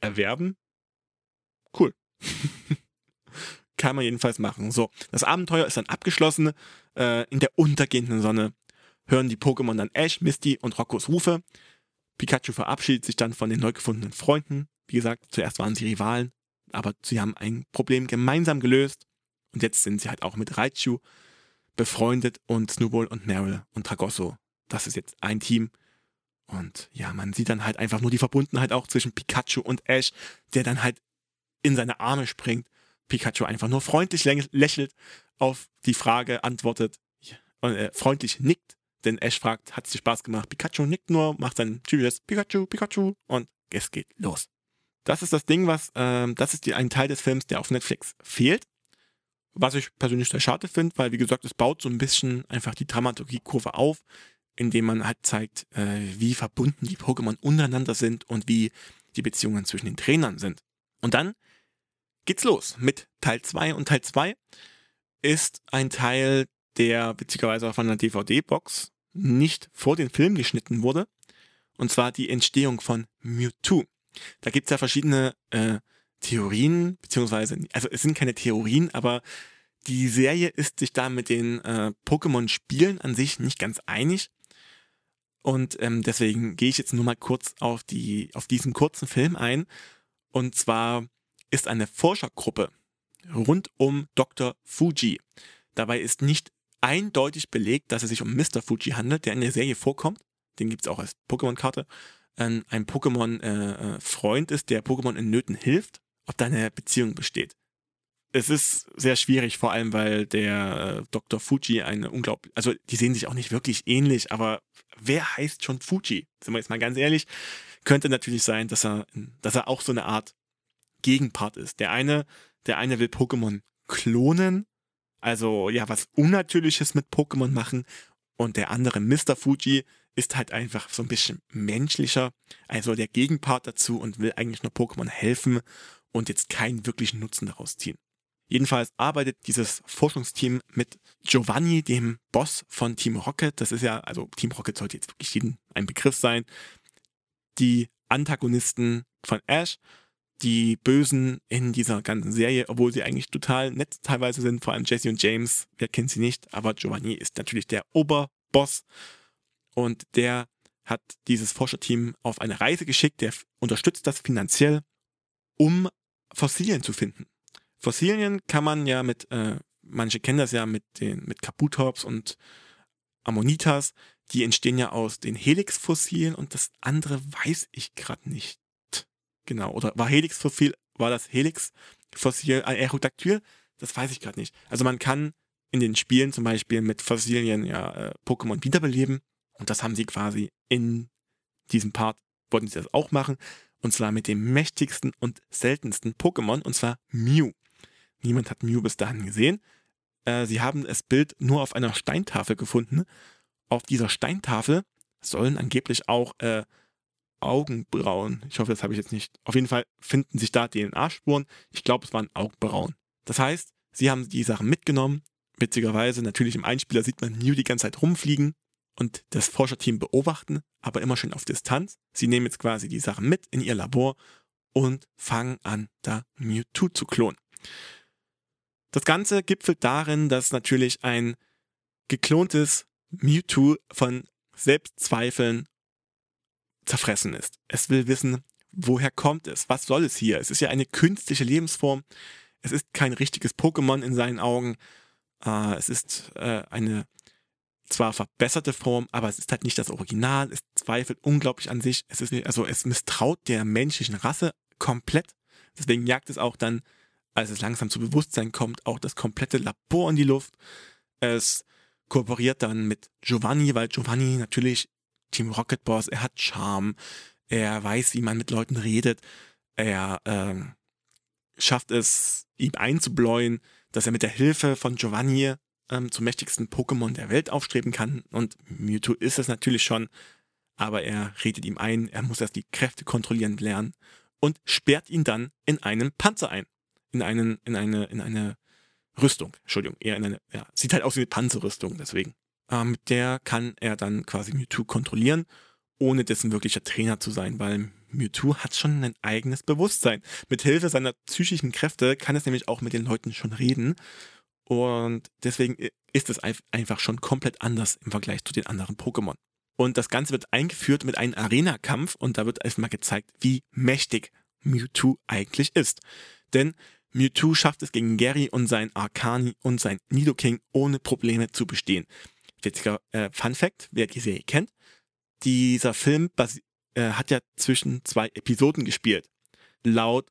erwerben. Cool. kann man jedenfalls machen. So, das Abenteuer ist dann abgeschlossen. Äh, in der untergehenden Sonne hören die Pokémon dann Ash, Misty und Roccos Rufe. Pikachu verabschiedet sich dann von den neu gefundenen Freunden. Wie gesagt, zuerst waren sie Rivalen, aber sie haben ein Problem gemeinsam gelöst. Und jetzt sind sie halt auch mit Raichu befreundet und Snowball und Meryl und Tragosso das ist jetzt ein Team. Und ja, man sieht dann halt einfach nur die Verbundenheit auch zwischen Pikachu und Ash, der dann halt in seine Arme springt. Pikachu einfach nur freundlich lächelt auf die Frage antwortet und äh, freundlich nickt, denn Ash fragt, hat es dir Spaß gemacht? Pikachu nickt nur, macht sein typisches Pikachu, Pikachu und es geht los. Das ist das Ding, was, ähm, das ist die, ein Teil des Films, der auf Netflix fehlt. Was ich persönlich sehr schade finde, weil, wie gesagt, es baut so ein bisschen einfach die Dramaturgie-Kurve auf, indem man halt zeigt, äh, wie verbunden die Pokémon untereinander sind und wie die Beziehungen zwischen den Trainern sind. Und dann geht's los mit Teil 2 und Teil 2 ist ein Teil, der witzigerweise von einer DVD-Box nicht vor den Film geschnitten wurde. Und zwar die Entstehung von Mewtwo. Da gibt's ja verschiedene äh, Theorien, beziehungsweise, also es sind keine Theorien, aber die Serie ist sich da mit den äh, Pokémon-Spielen an sich nicht ganz einig. Und ähm, deswegen gehe ich jetzt nur mal kurz auf, die, auf diesen kurzen Film ein. Und zwar ist eine Forschergruppe rund um Dr. Fuji. Dabei ist nicht eindeutig belegt, dass es sich um Mr. Fuji handelt, der in der Serie vorkommt. Den gibt's auch als Pokémon-Karte. Ein, ein Pokémon-Freund äh, ist, der Pokémon in Nöten hilft ob da eine Beziehung besteht. Es ist sehr schwierig, vor allem weil der äh, Dr. Fuji eine unglaublich, also die sehen sich auch nicht wirklich ähnlich, aber wer heißt schon Fuji? Sind wir jetzt mal ganz ehrlich, könnte natürlich sein, dass er, dass er auch so eine Art Gegenpart ist. Der eine, der eine will Pokémon klonen, also ja, was Unnatürliches mit Pokémon machen und der andere, Mr. Fuji, ist halt einfach so ein bisschen menschlicher, also der Gegenpart dazu und will eigentlich nur Pokémon helfen und jetzt keinen wirklichen Nutzen daraus ziehen. Jedenfalls arbeitet dieses Forschungsteam mit Giovanni, dem Boss von Team Rocket. Das ist ja, also Team Rocket sollte jetzt wirklich jedem ein Begriff sein. Die Antagonisten von Ash, die Bösen in dieser ganzen Serie, obwohl sie eigentlich total nett teilweise sind, vor allem Jesse und James, wer kennt sie nicht, aber Giovanni ist natürlich der Oberboss und der hat dieses Forscherteam auf eine Reise geschickt, der unterstützt das finanziell, um Fossilien zu finden. Fossilien kann man ja mit, äh, manche kennen das ja mit den, mit Kabutops und Ammonitas, die entstehen ja aus den Helix-Fossilien und das andere weiß ich gerade nicht. Genau, oder war Helix-Fossil, war das Helix-Fossil ein Aerodactyl? Das weiß ich gerade nicht. Also man kann in den Spielen zum Beispiel mit Fossilien ja äh, Pokémon wiederbeleben und das haben sie quasi in diesem Part, wollten sie das auch machen. Und zwar mit dem mächtigsten und seltensten Pokémon, und zwar Mew. Niemand hat Mew bis dahin gesehen. Äh, sie haben das Bild nur auf einer Steintafel gefunden. Auf dieser Steintafel sollen angeblich auch äh, Augenbrauen, ich hoffe, das habe ich jetzt nicht, auf jeden Fall finden sich da DNA-Spuren. Ich glaube, es waren Augenbrauen. Das heißt, sie haben die Sachen mitgenommen. Witzigerweise, natürlich im Einspieler sieht man Mew die ganze Zeit rumfliegen und das Forscherteam beobachten, aber immer schön auf Distanz. Sie nehmen jetzt quasi die Sachen mit in ihr Labor und fangen an, da Mewtwo zu klonen. Das Ganze gipfelt darin, dass natürlich ein geklontes Mewtwo von Selbstzweifeln zerfressen ist. Es will wissen, woher kommt es? Was soll es hier? Es ist ja eine künstliche Lebensform. Es ist kein richtiges Pokémon in seinen Augen. Äh, es ist äh, eine zwar verbesserte Form, aber es ist halt nicht das Original. Es zweifelt unglaublich an sich. Es ist nicht, also es misstraut der menschlichen Rasse komplett. Deswegen jagt es auch dann, als es langsam zu Bewusstsein kommt, auch das komplette Labor in die Luft. Es kooperiert dann mit Giovanni, weil Giovanni natürlich Team Rocket Boss, er hat Charme, er weiß, wie man mit Leuten redet, er äh, schafft es, ihm einzubläuen, dass er mit der Hilfe von Giovanni ähm, zum mächtigsten Pokémon der Welt aufstreben kann. Und Mewtwo ist es natürlich schon, aber er redet ihm ein, er muss erst die Kräfte kontrollieren lernen und sperrt ihn dann in einen Panzer ein. In, einen, in, eine, in eine Rüstung, Entschuldigung, eher in eine, ja, sieht halt aus wie eine Panzerrüstung, deswegen. Ähm, mit der kann er dann quasi Mewtwo kontrollieren, ohne dessen wirklicher Trainer zu sein, weil Mewtwo hat schon ein eigenes Bewusstsein. Mit Hilfe seiner psychischen Kräfte kann es nämlich auch mit den Leuten schon reden und deswegen ist es einfach schon komplett anders im Vergleich zu den anderen Pokémon. Und das Ganze wird eingeführt mit einem Arena-Kampf und da wird erstmal gezeigt, wie mächtig Mewtwo eigentlich ist. Denn Mewtwo schafft es gegen Gary und sein Arcani und sein Nidoking ohne Probleme zu bestehen. Witziger äh, Fun Fact, wer die Serie kennt, dieser Film äh, hat ja zwischen zwei Episoden gespielt. Laut,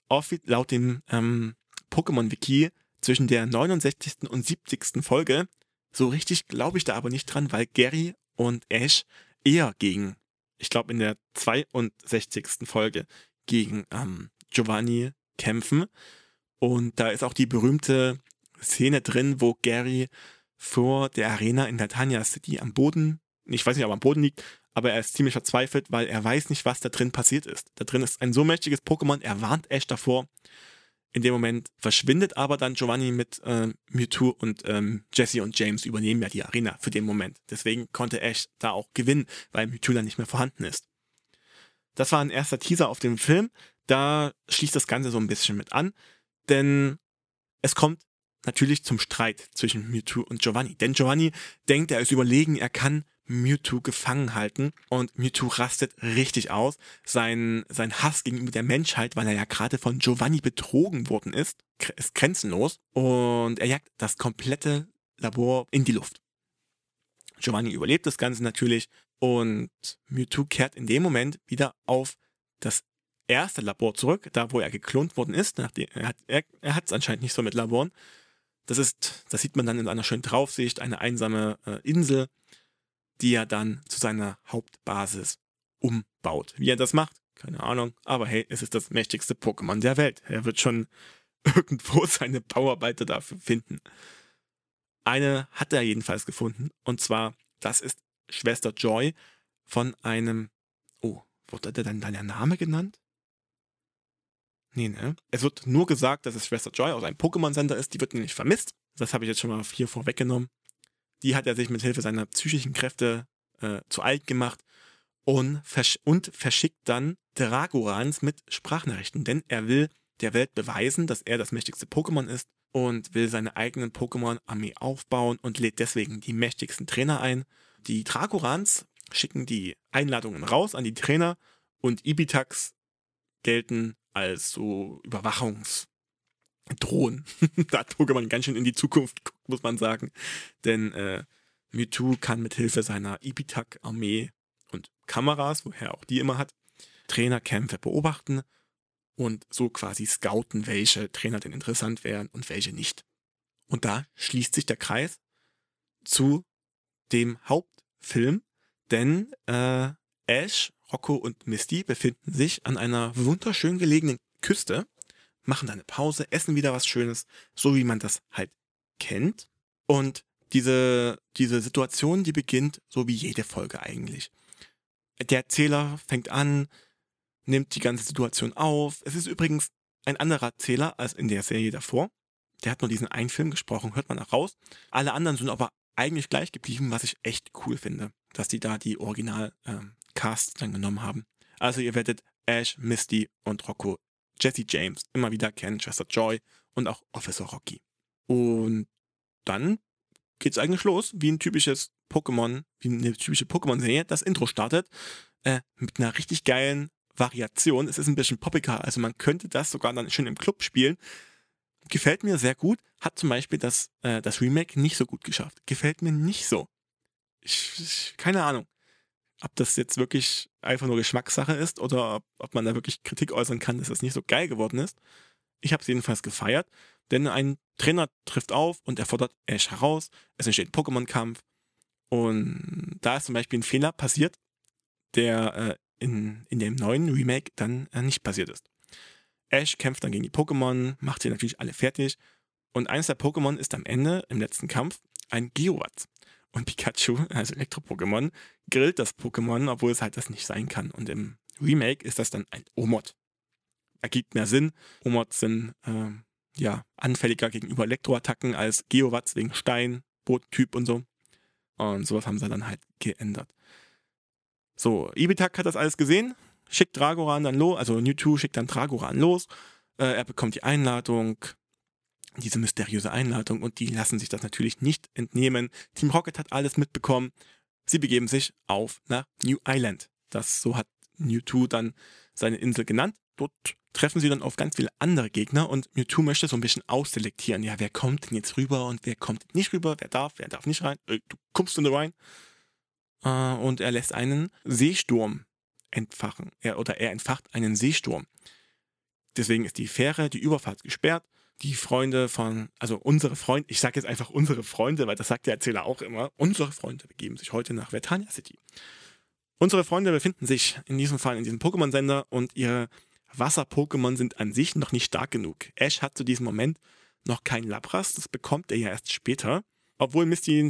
laut dem ähm, Pokémon-Wiki zwischen der 69. und 70. Folge. So richtig glaube ich da aber nicht dran, weil Gary und Ash eher gegen, ich glaube in der 62. Folge, gegen ähm, Giovanni kämpfen. Und da ist auch die berühmte Szene drin, wo Gary vor der Arena in Natania City am Boden, ich weiß nicht, ob er am Boden liegt, aber er ist ziemlich verzweifelt, weil er weiß nicht, was da drin passiert ist. Da drin ist ein so mächtiges Pokémon, er warnt Ash davor. In dem Moment verschwindet aber dann Giovanni mit ähm, Mewtwo und ähm, Jesse und James übernehmen ja die Arena für den Moment. Deswegen konnte Ash da auch gewinnen, weil Mewtwo dann nicht mehr vorhanden ist. Das war ein erster Teaser auf dem Film. Da schließt das Ganze so ein bisschen mit an, denn es kommt natürlich zum Streit zwischen Mewtwo und Giovanni. Denn Giovanni denkt, er ist überlegen, er kann Mewtwo gefangen halten und Mewtwo rastet richtig aus. Sein, sein Hass gegenüber der Menschheit, weil er ja gerade von Giovanni betrogen worden ist, ist grenzenlos und er jagt das komplette Labor in die Luft. Giovanni überlebt das Ganze natürlich und Mewtwo kehrt in dem Moment wieder auf das erste Labor zurück, da wo er geklont worden ist. Nachdem, er hat es er, anscheinend nicht so mit Laboren. Das ist, das sieht man dann in einer schönen Draufsicht, eine einsame äh, Insel die er dann zu seiner Hauptbasis umbaut. Wie er das macht, keine Ahnung, aber hey, es ist das mächtigste Pokémon der Welt. Er wird schon irgendwo seine Bauarbeiter dafür finden. Eine hat er jedenfalls gefunden, und zwar, das ist Schwester Joy von einem, oh, wurde dann der Name genannt? Nee, ne? Es wird nur gesagt, dass es Schwester Joy aus einem Pokémon Center ist, die wird nämlich vermisst. Das habe ich jetzt schon mal hier vorweggenommen. Die hat er sich mit Hilfe seiner psychischen Kräfte äh, zu alt gemacht und, versch und verschickt dann Dragorans mit Sprachnachrichten, denn er will der Welt beweisen, dass er das mächtigste Pokémon ist und will seine eigenen Pokémon-Armee aufbauen und lädt deswegen die mächtigsten Trainer ein. Die Dragorans schicken die Einladungen raus an die Trainer und Ibitax gelten als so Überwachungs- drohen. da hat Pokémon ganz schön in die Zukunft muss man sagen. Denn äh, Mewtwo kann mit Hilfe seiner Ibitak-Armee und Kameras, woher auch die immer hat, Trainerkämpfe beobachten und so quasi scouten, welche Trainer denn interessant wären und welche nicht. Und da schließt sich der Kreis zu dem Hauptfilm, denn äh, Ash, Rocco und Misty befinden sich an einer wunderschön gelegenen Küste machen da eine Pause, essen wieder was Schönes, so wie man das halt kennt. Und diese, diese Situation, die beginnt so wie jede Folge eigentlich. Der Erzähler fängt an, nimmt die ganze Situation auf. Es ist übrigens ein anderer Erzähler als in der Serie davor. Der hat nur diesen einen Film gesprochen, hört man auch raus. Alle anderen sind aber eigentlich gleich geblieben, was ich echt cool finde, dass die da die Original-Cast ähm, dann genommen haben. Also ihr werdet Ash, Misty und Rocco Jesse James immer wieder kennen, Chester Joy und auch Officer Rocky. Und dann geht's eigentlich los, wie ein typisches Pokémon, wie eine typische Pokémon-Serie. Das Intro startet äh, mit einer richtig geilen Variation. Es ist ein bisschen poppiger, also man könnte das sogar dann schön im Club spielen. Gefällt mir sehr gut. Hat zum Beispiel das, äh, das Remake nicht so gut geschafft. Gefällt mir nicht so. Ich, ich, keine Ahnung ob das jetzt wirklich einfach nur Geschmackssache ist oder ob, ob man da wirklich Kritik äußern kann, dass das nicht so geil geworden ist. Ich habe es jedenfalls gefeiert, denn ein Trainer trifft auf und er fordert Ash heraus. Es entsteht ein Pokémon-Kampf und da ist zum Beispiel ein Fehler passiert, der äh, in, in dem neuen Remake dann äh, nicht passiert ist. Ash kämpft dann gegen die Pokémon, macht sie natürlich alle fertig und eines der Pokémon ist am Ende im letzten Kampf ein Geowatz. Und Pikachu, also Elektro-Pokémon, grillt das Pokémon, obwohl es halt das nicht sein kann. Und im Remake ist das dann ein Omod. Ergibt mehr Sinn. Omods sind äh, ja anfälliger gegenüber Elektroattacken als Geowatts wegen Stein, Boottyp und so. Und sowas haben sie dann halt geändert. So, Ibitak hat das alles gesehen, schickt Dragoran dann los, also Mewtwo schickt dann Dragoran los. Äh, er bekommt die Einladung, diese mysteriöse Einladung und die lassen sich das natürlich nicht entnehmen. Team Rocket hat alles mitbekommen. Sie begeben sich auf nach New Island. Das so hat Mewtwo dann seine Insel genannt. Dort treffen sie dann auf ganz viele andere Gegner und Mewtwo möchte so ein bisschen ausselektieren. Ja, wer kommt denn jetzt rüber und wer kommt nicht rüber? Wer darf, wer darf nicht rein? Äh, du kommst in rein. Äh, und er lässt einen Seesturm entfachen. Er, oder er entfacht einen Seesturm. Deswegen ist die Fähre, die Überfahrt gesperrt Die Freunde von, also unsere Freunde, ich sage jetzt einfach unsere Freunde, weil das sagt der Erzähler auch immer, unsere Freunde begeben sich heute nach Vertania City. Unsere Freunde befinden sich in diesem Fall in diesem Pokémon-Sender und ihre Wasser-Pokémon sind an sich noch nicht stark genug. Ash hat zu diesem Moment noch kein Lapras, das bekommt er ja erst später. Obwohl Misty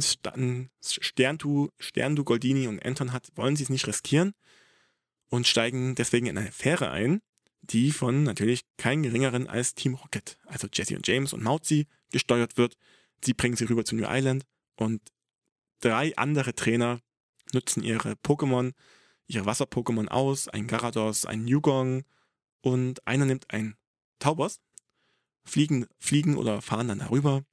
Sterntu, Sterndu, Goldini und Anton hat, wollen sie es nicht riskieren und steigen deswegen in eine Fähre ein, die von natürlich keinen geringeren als Team Rocket, also Jesse und James und Mauzi, gesteuert wird. Sie bringen sie rüber zu New Island und drei andere Trainer nutzen ihre Pokémon, ihre Wasser-Pokémon aus, ein Garados, ein Yugong und einer nimmt ein Taubos, fliegen, fliegen oder fahren dann darüber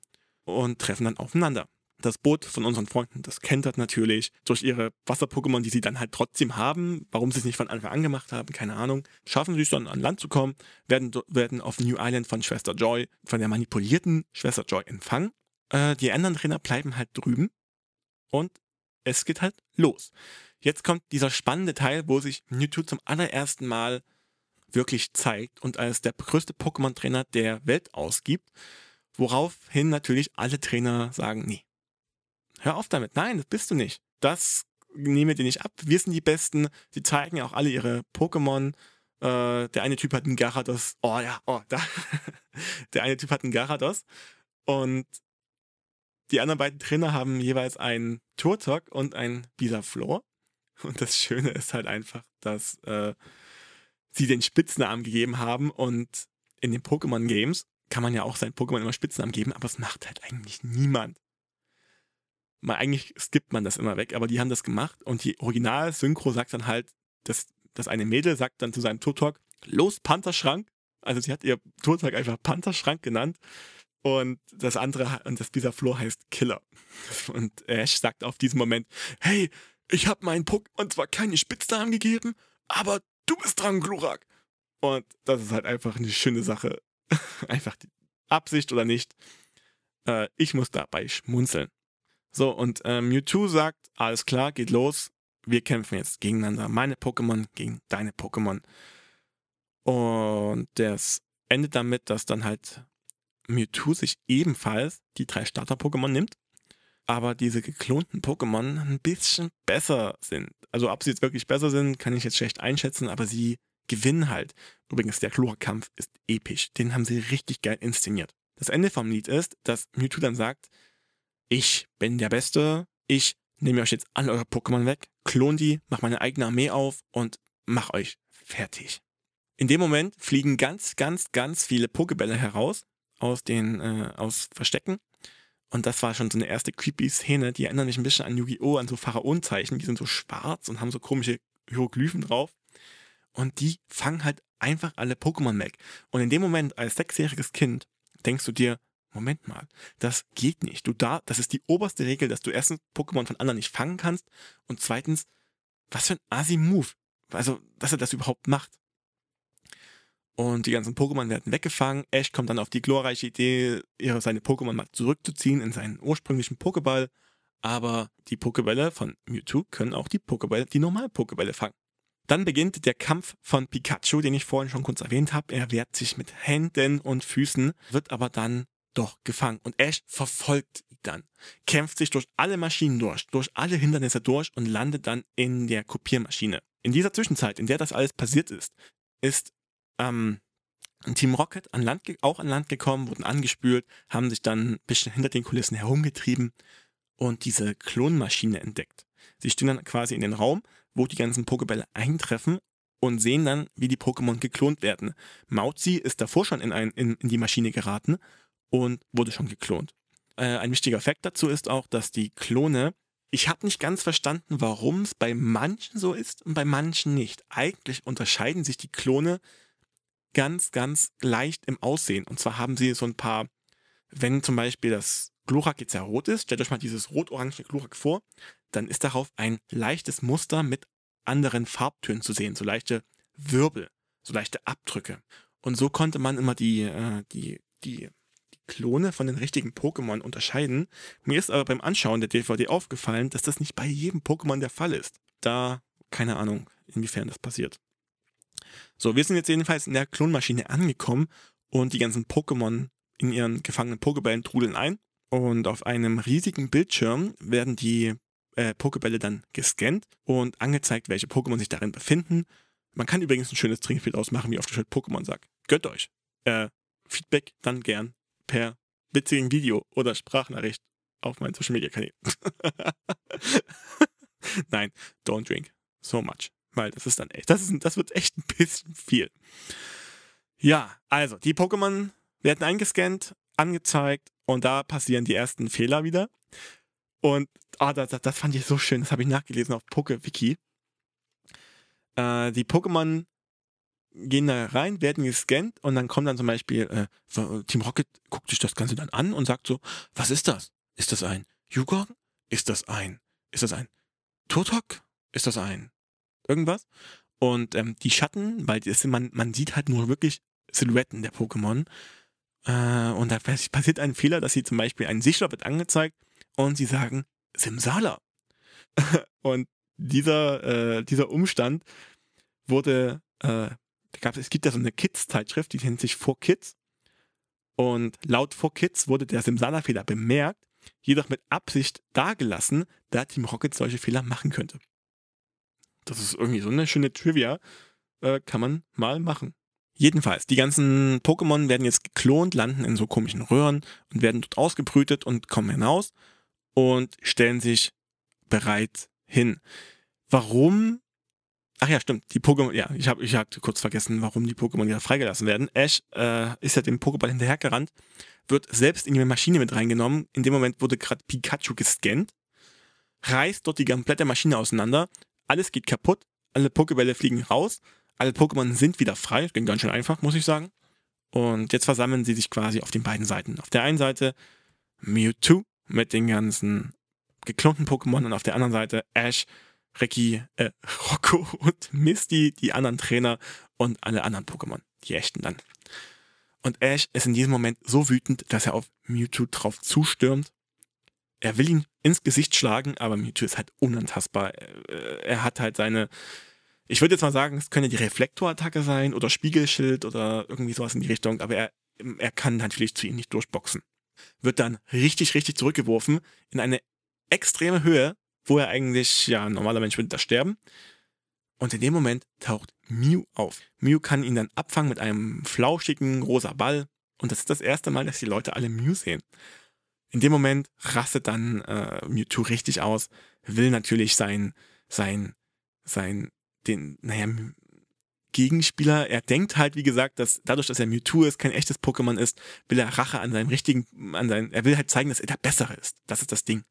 und treffen dann aufeinander. Das Boot von unseren Freunden, das kentert natürlich durch ihre Wasser-Pokémon, die sie dann halt trotzdem haben. Warum sie es nicht von Anfang an gemacht haben, keine Ahnung. Schaffen sie es dann an Land zu kommen, werden, werden auf New Island von Schwester Joy, von der manipulierten Schwester Joy empfangen. Äh, die anderen Trainer bleiben halt drüben und es geht halt los. Jetzt kommt dieser spannende Teil, wo sich Mewtwo zum allerersten Mal wirklich zeigt und als der größte Pokémon-Trainer der Welt ausgibt, woraufhin natürlich alle Trainer sagen, nee, hör auf damit, nein, das bist du nicht. Das nehmen wir dir nicht ab, wir sind die Besten, sie zeigen ja auch alle ihre Pokémon, äh, der eine Typ hat einen Garados, oh ja, oh, da, der eine Typ hat einen Garados. Und die anderen beiden Trainer haben jeweils einen Turtok und einen Bisaflor. Und das Schöne ist halt einfach, dass äh, sie den Spitznamen gegeben haben und in den Pokémon Games kann man ja auch seinen Pokémon immer Spitznamen geben, aber es macht halt eigentlich niemand. Mal eigentlich skippt man das immer weg, aber die haben das gemacht und die Original-Synchro sagt dann halt, dass das eine Mädel sagt dann zu seinem Turtok, los Pantherschrank. Also sie hat ihr Turtok einfach Pantherschrank genannt und das andere und das dieser Floor heißt Killer. Und Ash sagt auf diesen Moment, hey, ich habe meinen Pokémon zwar keine Spitznamen gegeben, aber du bist dran, Glurak. Und das ist halt einfach eine schöne Sache. einfach die Absicht oder nicht. Äh, ich muss dabei schmunzeln. So, und äh, Mewtwo sagt, alles klar, geht los. Wir kämpfen jetzt gegeneinander. Meine Pokémon gegen deine Pokémon. Und das endet damit, dass dann halt Mewtwo sich ebenfalls die drei Starter-Pokémon nimmt aber diese geklonten Pokémon ein bisschen besser sind. Also ob sie jetzt wirklich besser sind, kann ich jetzt schlecht einschätzen, aber sie gewinnen halt. Übrigens, der Chlorkampf ist episch. Den haben sie richtig geil inszeniert. Das Ende vom Lied ist, dass Mewtwo dann sagt, ich bin der Beste, ich nehme euch jetzt alle eure Pokémon weg, klon die, mach meine eigene Armee auf und mach euch fertig. In dem Moment fliegen ganz, ganz, ganz viele Pokebälle heraus aus den äh, aus Verstecken und das war schon so eine erste creepy Szene, die erinnern mich ein bisschen an Yu-Gi-Oh!, an so Pharaonenzeichen, die sind so schwarz und haben so komische Hieroglyphen drauf. Und die fangen halt einfach alle Pokémon weg. Und in dem Moment, als sechsjähriges Kind, denkst du dir, Moment mal, das geht nicht. Du da, das ist die oberste Regel, dass du erstens Pokémon von anderen nicht fangen kannst und zweitens, was für ein Asi-Move. Also, dass er das überhaupt macht. Und die ganzen Pokémon werden weggefangen. Ash kommt dann auf die glorreiche Idee, ihre, seine Pokémon mal zurückzuziehen in seinen ursprünglichen Pokéball. Aber die Pokébälle von Mewtwo können auch die Pokébälle, die normalen Pokébälle fangen. Dann beginnt der Kampf von Pikachu, den ich vorhin schon kurz erwähnt habe. Er wehrt sich mit Händen und Füßen, wird aber dann doch gefangen. Und Ash verfolgt ihn dann, kämpft sich durch alle Maschinen durch, durch alle Hindernisse durch und landet dann in der Kopiermaschine. In dieser Zwischenzeit, in der das alles passiert ist, ist ähm, Team Rocket an Land, auch an Land gekommen, wurden angespült, haben sich dann ein bisschen hinter den Kulissen herumgetrieben und diese Klonmaschine entdeckt. Sie stehen dann quasi in den Raum, wo die ganzen Pokebälle eintreffen und sehen dann, wie die Pokémon geklont werden. Mauzi ist davor schon in, ein, in, in die Maschine geraten und wurde schon geklont. Äh, ein wichtiger Fakt dazu ist auch, dass die Klone, ich habe nicht ganz verstanden, warum es bei manchen so ist und bei manchen nicht. Eigentlich unterscheiden sich die Klone ganz, ganz leicht im Aussehen. Und zwar haben sie so ein paar, wenn zum Beispiel das Glurak jetzt ja rot ist, stellt euch mal dieses rot-orange Glurak vor, dann ist darauf ein leichtes Muster mit anderen Farbtönen zu sehen, so leichte Wirbel, so leichte Abdrücke. Und so konnte man immer die, äh, die, die, die Klone von den richtigen Pokémon unterscheiden. Mir ist aber beim Anschauen der DVD aufgefallen, dass das nicht bei jedem Pokémon der Fall ist. Da, keine Ahnung, inwiefern das passiert. So, wir sind jetzt jedenfalls in der Klonmaschine angekommen und die ganzen Pokémon in ihren gefangenen Pokebällen trudeln ein und auf einem riesigen Bildschirm werden die äh, Pokebälle dann gescannt und angezeigt, welche Pokémon sich darin befinden. Man kann übrigens ein schönes Trinkspiel ausmachen, wie ich halt Pokémon sage. Gönnt euch. Äh, Feedback dann gern per witzigen Video oder Sprachnachricht auf meinen Social Media Kanälen. Nein, don't drink so much. Weil das ist dann echt, das, ist, das wird echt ein bisschen viel. Ja, also, die Pokémon werden eingescannt, angezeigt und da passieren die ersten Fehler wieder. Und ah, das, das fand ich so schön, das habe ich nachgelesen auf PokeWiki. Äh, die Pokémon gehen da rein, werden gescannt und dann kommt dann zum Beispiel äh, Team Rocket guckt sich das Ganze dann an und sagt so, was ist das? Ist das ein Yugong? Ist das ein, ist das ein Turtok? Ist das ein irgendwas? Und ähm, die Schatten, weil das, man, man sieht halt nur wirklich Silhouetten der Pokémon. Äh, und da passiert ein Fehler, dass sie zum Beispiel ein Sichtler wird angezeigt und sie sagen Simsala. und dieser, äh, dieser Umstand wurde, äh, gab, es gibt ja so eine Kids-Zeitschrift, die nennt sich 4 Kids. Und laut 4 Kids wurde der Simsala-Fehler bemerkt, jedoch mit Absicht dagelassen, da Team Rocket solche Fehler machen könnte. Das ist irgendwie so eine schöne Trivia, äh, kann man mal machen. Jedenfalls, die ganzen Pokémon werden jetzt geklont, landen in so komischen Röhren und werden dort ausgebrütet und kommen hinaus und stellen sich bereit hin. Warum? Ach ja, stimmt. Die Pokémon, ja, ich habe ich hab kurz vergessen, warum die Pokémon wieder freigelassen werden. Ash äh, ist ja dem Pokéball hinterhergerannt, wird selbst in die Maschine mit reingenommen. In dem Moment wurde gerade Pikachu gescannt, reißt dort die komplette Maschine auseinander, alles geht kaputt, alle Pokébälle fliegen raus, alle Pokémon sind wieder frei. Ging ganz schön einfach, muss ich sagen. Und jetzt versammeln sie sich quasi auf den beiden Seiten. Auf der einen Seite Mewtwo mit den ganzen geklonten Pokémon und auf der anderen Seite Ash, Ricky, äh, Rocco und Misty, die anderen Trainer und alle anderen Pokémon, die echten dann. Und Ash ist in diesem Moment so wütend, dass er auf Mewtwo drauf zustürmt. Er will ihn ins Gesicht schlagen, aber Mewtwo ist halt unantastbar. Er hat halt seine, ich würde jetzt mal sagen, es könnte die Reflektorattacke sein oder Spiegelschild oder irgendwie sowas in die Richtung, aber er, er kann natürlich zu ihm nicht durchboxen. Wird dann richtig, richtig zurückgeworfen in eine extreme Höhe, wo er eigentlich, ja, ein normaler Mensch würde da sterben. Und in dem Moment taucht Mew auf. Mew kann ihn dann abfangen mit einem flauschigen rosa Ball. Und das ist das erste Mal, dass die Leute alle Mew sehen. In dem Moment rastet dann äh, Mewtwo richtig aus, will natürlich sein, sein, sein, den, naja, Gegenspieler, er denkt halt, wie gesagt, dass dadurch, dass er Mewtwo ist, kein echtes Pokémon ist, will er Rache an seinem richtigen, an seinem, er will halt zeigen, dass er der Bessere ist. Das ist das Ding.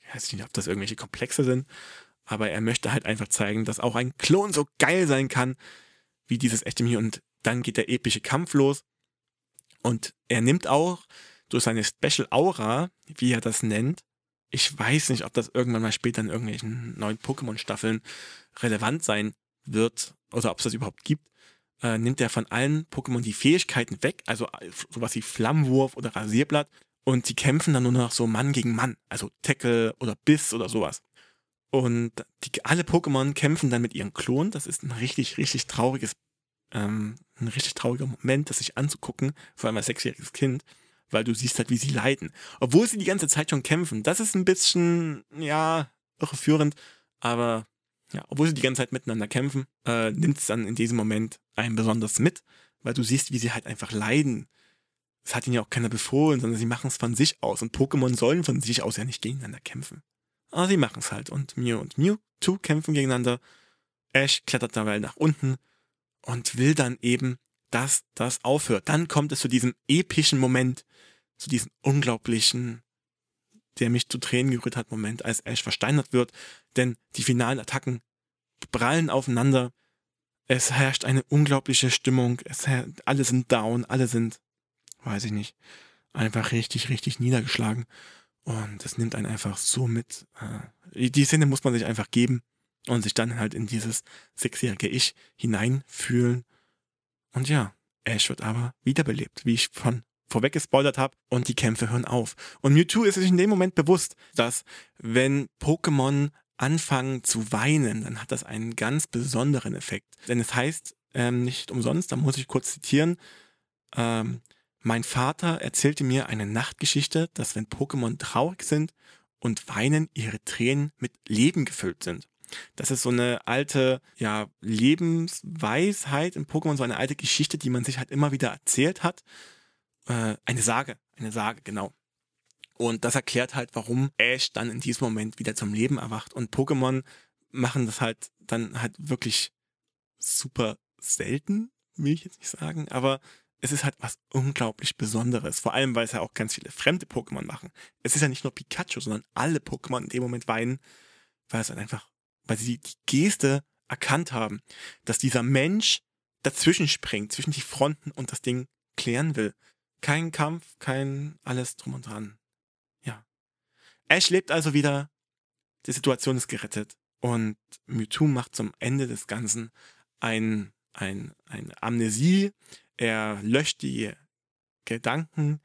Ich weiß nicht, ob das irgendwelche Komplexe sind, aber er möchte halt einfach zeigen, dass auch ein Klon so geil sein kann, wie dieses echte Mew. Und dann geht der epische Kampf los. Und er nimmt auch durch seine Special Aura, wie er das nennt, ich weiß nicht, ob das irgendwann mal später in irgendwelchen neuen Pokémon-Staffeln relevant sein wird oder ob es das überhaupt gibt, äh, nimmt er von allen Pokémon die Fähigkeiten weg, also äh, sowas wie Flammenwurf oder Rasierblatt und sie kämpfen dann nur noch so Mann gegen Mann, also Tackle oder Biss oder sowas. Und die, alle Pokémon kämpfen dann mit ihren Klonen. Das ist ein richtig, richtig trauriges, ähm, ein richtig trauriger Moment, das sich anzugucken, vor allem als sechsjähriges Kind, weil du siehst halt, wie sie leiden. Obwohl sie die ganze Zeit schon kämpfen. Das ist ein bisschen, ja, irreführend, aber ja, obwohl sie die ganze Zeit miteinander kämpfen, äh, nimmt es dann in diesem Moment einen besonders mit, weil du siehst, wie sie halt einfach leiden. Es hat ihnen ja auch keiner befohlen, sondern sie machen es von sich aus. Und Pokémon sollen von sich aus ja nicht gegeneinander kämpfen. Aber sie machen es halt. Und Mew und Mewtwo kämpfen gegeneinander. Ash klettert dabei nach unten und will dann eben, dass das aufhört. Dann kommt es zu diesem epischen Moment, zu diesem unglaublichen der mich zu Tränen gerührt hat, Moment, als Ash versteinert wird, denn die finalen Attacken prallen aufeinander. Es herrscht eine unglaubliche Stimmung. Es alle sind down, alle sind, weiß ich nicht, einfach richtig, richtig niedergeschlagen. Und es nimmt einen einfach so mit. Äh, die Szene muss man sich einfach geben und sich dann halt in dieses sechsjährige Ich hineinfühlen. Und ja, Ash wird aber wiederbelebt, wie ich von vorweg gespoilert habe und die Kämpfe hören auf. Und Mewtwo ist sich in dem Moment bewusst, dass wenn Pokémon anfangen zu weinen, dann hat das einen ganz besonderen Effekt. Denn es heißt ähm, nicht umsonst, da muss ich kurz zitieren, ähm, Mein Vater erzählte mir eine Nachtgeschichte, dass wenn Pokémon traurig sind und weinen, ihre Tränen mit Leben gefüllt sind. Das ist so eine alte, ja, Lebensweisheit im Pokémon, so eine alte Geschichte, die man sich halt immer wieder erzählt hat. Äh, eine Sage, eine Sage, genau. Und das erklärt halt, warum Ash dann in diesem Moment wieder zum Leben erwacht. Und Pokémon machen das halt dann halt wirklich super selten, will ich jetzt nicht sagen, aber es ist halt was unglaublich Besonderes. Vor allem, weil es ja auch ganz viele fremde Pokémon machen. Es ist ja nicht nur Pikachu, sondern alle Pokémon in dem Moment weinen, weil es dann einfach, weil sie die Geste erkannt haben, dass dieser Mensch dazwischen springt, zwischen die Fronten und das Ding klären will. Kein Kampf, kein alles drum und dran. Ja. Ash lebt also wieder, die Situation ist gerettet und Mewtwo macht zum Ende des Ganzen ein, ein, eine Amnesie. Er löscht die Gedanken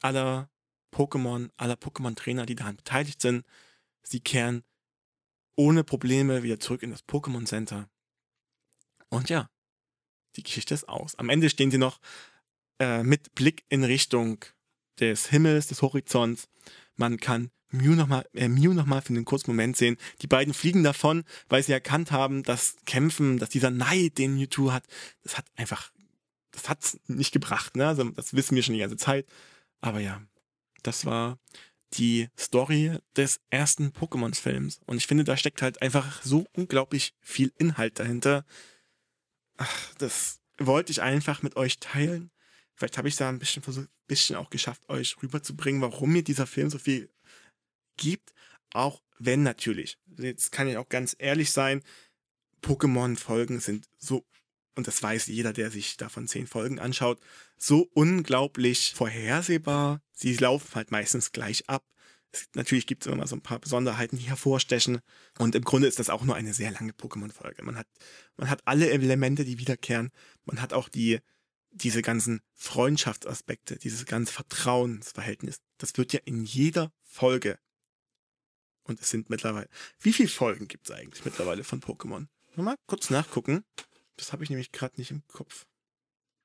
aller Pokémon, aller Pokémon-Trainer, die daran beteiligt sind. Sie kehren ohne Probleme wieder zurück in das Pokémon Center. Und ja, die Geschichte ist aus. Am Ende stehen sie noch äh, mit Blick in Richtung des Himmels, des Horizonts. Man kann Mew nochmal äh, noch für einen kurzen Moment sehen. Die beiden fliegen davon, weil sie erkannt haben, dass Kämpfen, dass dieser Neid, den Mewtwo hat, das hat einfach, das hat's nicht gebracht. Ne? Also das wissen wir schon die ganze Zeit. Aber ja, das war die Story des ersten Pokémon-Films. Und ich finde, da steckt halt einfach so unglaublich viel Inhalt dahinter. Ach, das wollte ich einfach mit euch teilen. Vielleicht habe ich da ein bisschen versucht, bisschen auch geschafft, euch rüberzubringen, warum mir dieser Film so viel gibt, auch wenn natürlich, jetzt kann ich auch ganz ehrlich sein, Pokémon-Folgen sind so, und das weiß jeder, der sich davon zehn Folgen anschaut, so unglaublich vorhersehbar. Sie laufen halt meistens gleich ab. Es, natürlich gibt es immer mal so ein paar Besonderheiten, die hervorstechen. Und im Grunde ist das auch nur eine sehr lange Pokémon-Folge. Man hat, man hat alle Elemente, die wiederkehren. Man hat auch die, diese ganzen Freundschaftsaspekte, dieses ganze Vertrauensverhältnis. Das wird ja in jeder Folge und es sind mittlerweile. Wie viele Folgen gibt es eigentlich mittlerweile von Pokémon? Mal kurz nachgucken. Das habe ich nämlich gerade nicht im Kopf.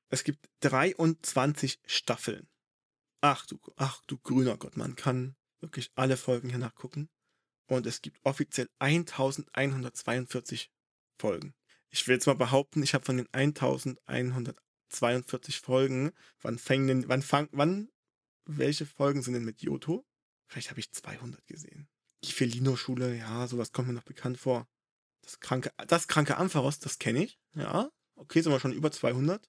Es gibt 23 Staffeln. Ach du, ach du grüner Gott, man kann wirklich alle Folgen hier nachgucken. Und es gibt offiziell 1142 Folgen. Ich will jetzt mal behaupten, ich habe von den 1142 Folgen, wann fängen denn, wann fang, wann, welche Folgen sind denn mit Yoto? Vielleicht habe ich 200 gesehen. Die Felino-Schule, ja, sowas kommt mir noch bekannt vor. Das kranke, das kranke Ampharos, das kenne ich. Ja, okay, sind wir schon über 200.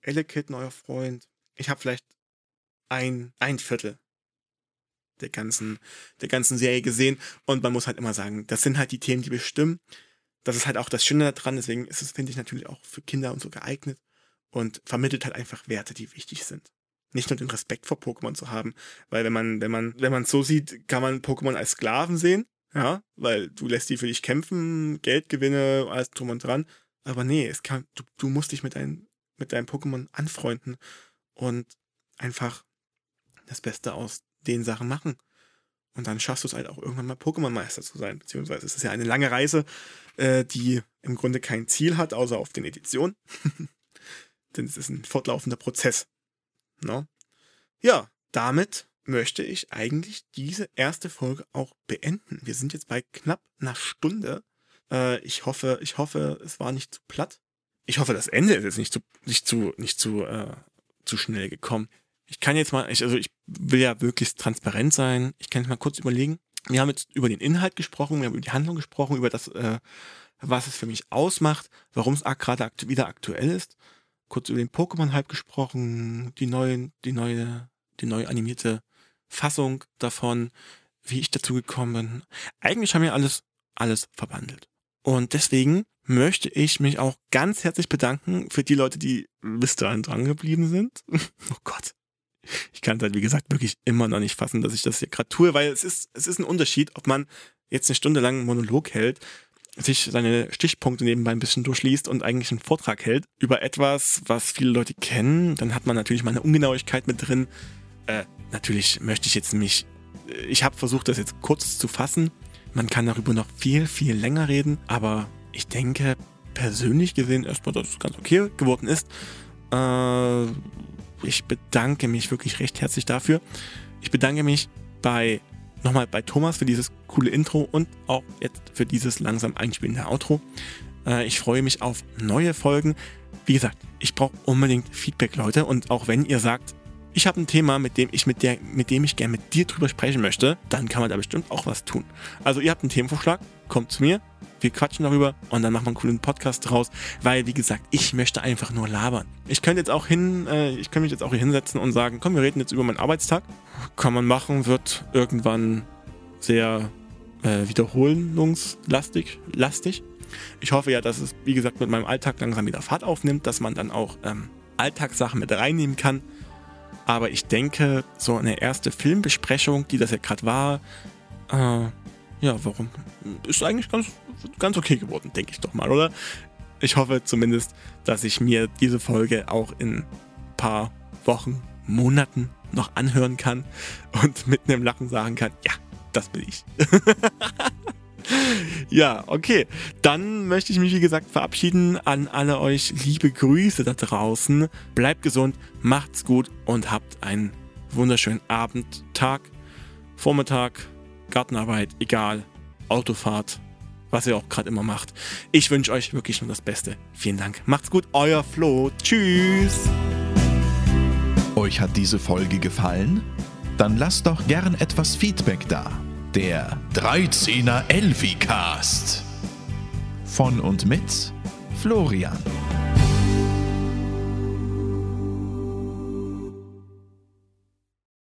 Elekid, neuer Freund. Ich habe vielleicht ein, ein Viertel der ganzen, der ganzen Serie gesehen. Und man muss halt immer sagen, das sind halt die Themen, die bestimmen. Das ist halt auch das Schöne daran. Deswegen ist es, finde ich, natürlich auch für Kinder und so geeignet. Und vermittelt halt einfach Werte, die wichtig sind nicht nur den Respekt vor Pokémon zu haben, weil wenn man, wenn man, wenn man es so sieht, kann man Pokémon als Sklaven sehen, ja, weil du lässt die für dich kämpfen, Geldgewinne, alles drum und dran, aber nee, es kann, du, du musst dich mit deinem, mit deinem Pokémon anfreunden und einfach das Beste aus den Sachen machen. Und dann schaffst du es halt auch irgendwann mal Pokémon-Meister zu sein. Beziehungsweise es ist ja eine lange Reise, äh, die im Grunde kein Ziel hat, außer auf den Editionen. Denn es ist ein fortlaufender Prozess. No? Ja, damit möchte ich eigentlich diese erste Folge auch beenden. Wir sind jetzt bei knapp einer Stunde. Äh, ich hoffe, ich hoffe, es war nicht zu platt. Ich hoffe, das Ende ist jetzt nicht zu, nicht zu, nicht zu, äh, zu schnell gekommen. Ich kann jetzt mal, ich, also ich will ja wirklich transparent sein. Ich kann jetzt mal kurz überlegen. Wir haben jetzt über den Inhalt gesprochen, wir haben über die Handlung gesprochen, über das, äh, was es für mich ausmacht, warum es gerade aktu wieder aktuell ist kurz über den Pokémon-Hype gesprochen, die neuen, die neue, die neue animierte Fassung davon, wie ich dazu gekommen bin. Eigentlich haben wir alles, alles verwandelt. Und deswegen möchte ich mich auch ganz herzlich bedanken für die Leute, die bis dahin dran geblieben sind. oh Gott. Ich kann es halt, wie gesagt, wirklich immer noch nicht fassen, dass ich das hier gerade tue, weil es ist, es ist ein Unterschied, ob man jetzt eine Stunde lang einen Monolog hält sich seine Stichpunkte nebenbei ein bisschen durchliest und eigentlich einen Vortrag hält über etwas, was viele Leute kennen, dann hat man natürlich mal eine Ungenauigkeit mit drin. Äh, natürlich möchte ich jetzt mich, äh, ich habe versucht, das jetzt kurz zu fassen. Man kann darüber noch viel, viel länger reden, aber ich denke, persönlich gesehen erstmal, dass es ganz okay geworden ist. Äh, Ich bedanke mich wirklich recht herzlich dafür. Ich bedanke mich bei nochmal bei Thomas für dieses coole Intro und auch jetzt für dieses langsam einspielende Outro. Äh, ich freue mich auf neue Folgen. Wie gesagt, ich brauche unbedingt Feedback, Leute. Und auch wenn ihr sagt, ich habe ein Thema, mit dem ich mit der, mit dem ich gerne mit dir drüber sprechen möchte, dann kann man da bestimmt auch was tun. Also ihr habt einen Themenvorschlag, kommt zu mir, wir quatschen darüber und dann machen wir einen coolen Podcast draus, weil wie gesagt, ich möchte einfach nur labern. Ich könnte jetzt auch hin, äh, ich könnte mich jetzt auch hier hinsetzen und sagen, komm, wir reden jetzt über meinen Arbeitstag. Kann man machen, wird irgendwann sehr äh, wiederholungslastig, lastig. Ich hoffe ja, dass es, wie gesagt, mit meinem Alltag langsam wieder Fahrt aufnimmt, dass man dann auch ähm, Alltagssachen mit reinnehmen kann. Aber ich denke, so eine erste Filmbesprechung, die das ja gerade war, äh, ja, warum? Ist eigentlich ganz, ganz okay geworden, denke ich doch mal, oder? Ich hoffe zumindest, dass ich mir diese Folge auch in ein paar Wochen, Monaten noch anhören kann und mit einem Lachen sagen kann, ja, das bin ich. ja, okay. Dann möchte ich mich, wie gesagt, verabschieden an alle euch. Liebe Grüße da draußen. Bleibt gesund, macht's gut und habt einen wunderschönen Abend, Tag, Vormittag, Gartenarbeit, egal, Autofahrt, was ihr auch gerade immer macht. Ich wünsche euch wirklich nur das Beste. Vielen Dank. Macht's gut, euer Flo. Tschüss. Euch hat diese Folge gefallen? Dann lasst doch gern etwas Feedback da. Der 13er Elfi Cast. Von und mit Florian.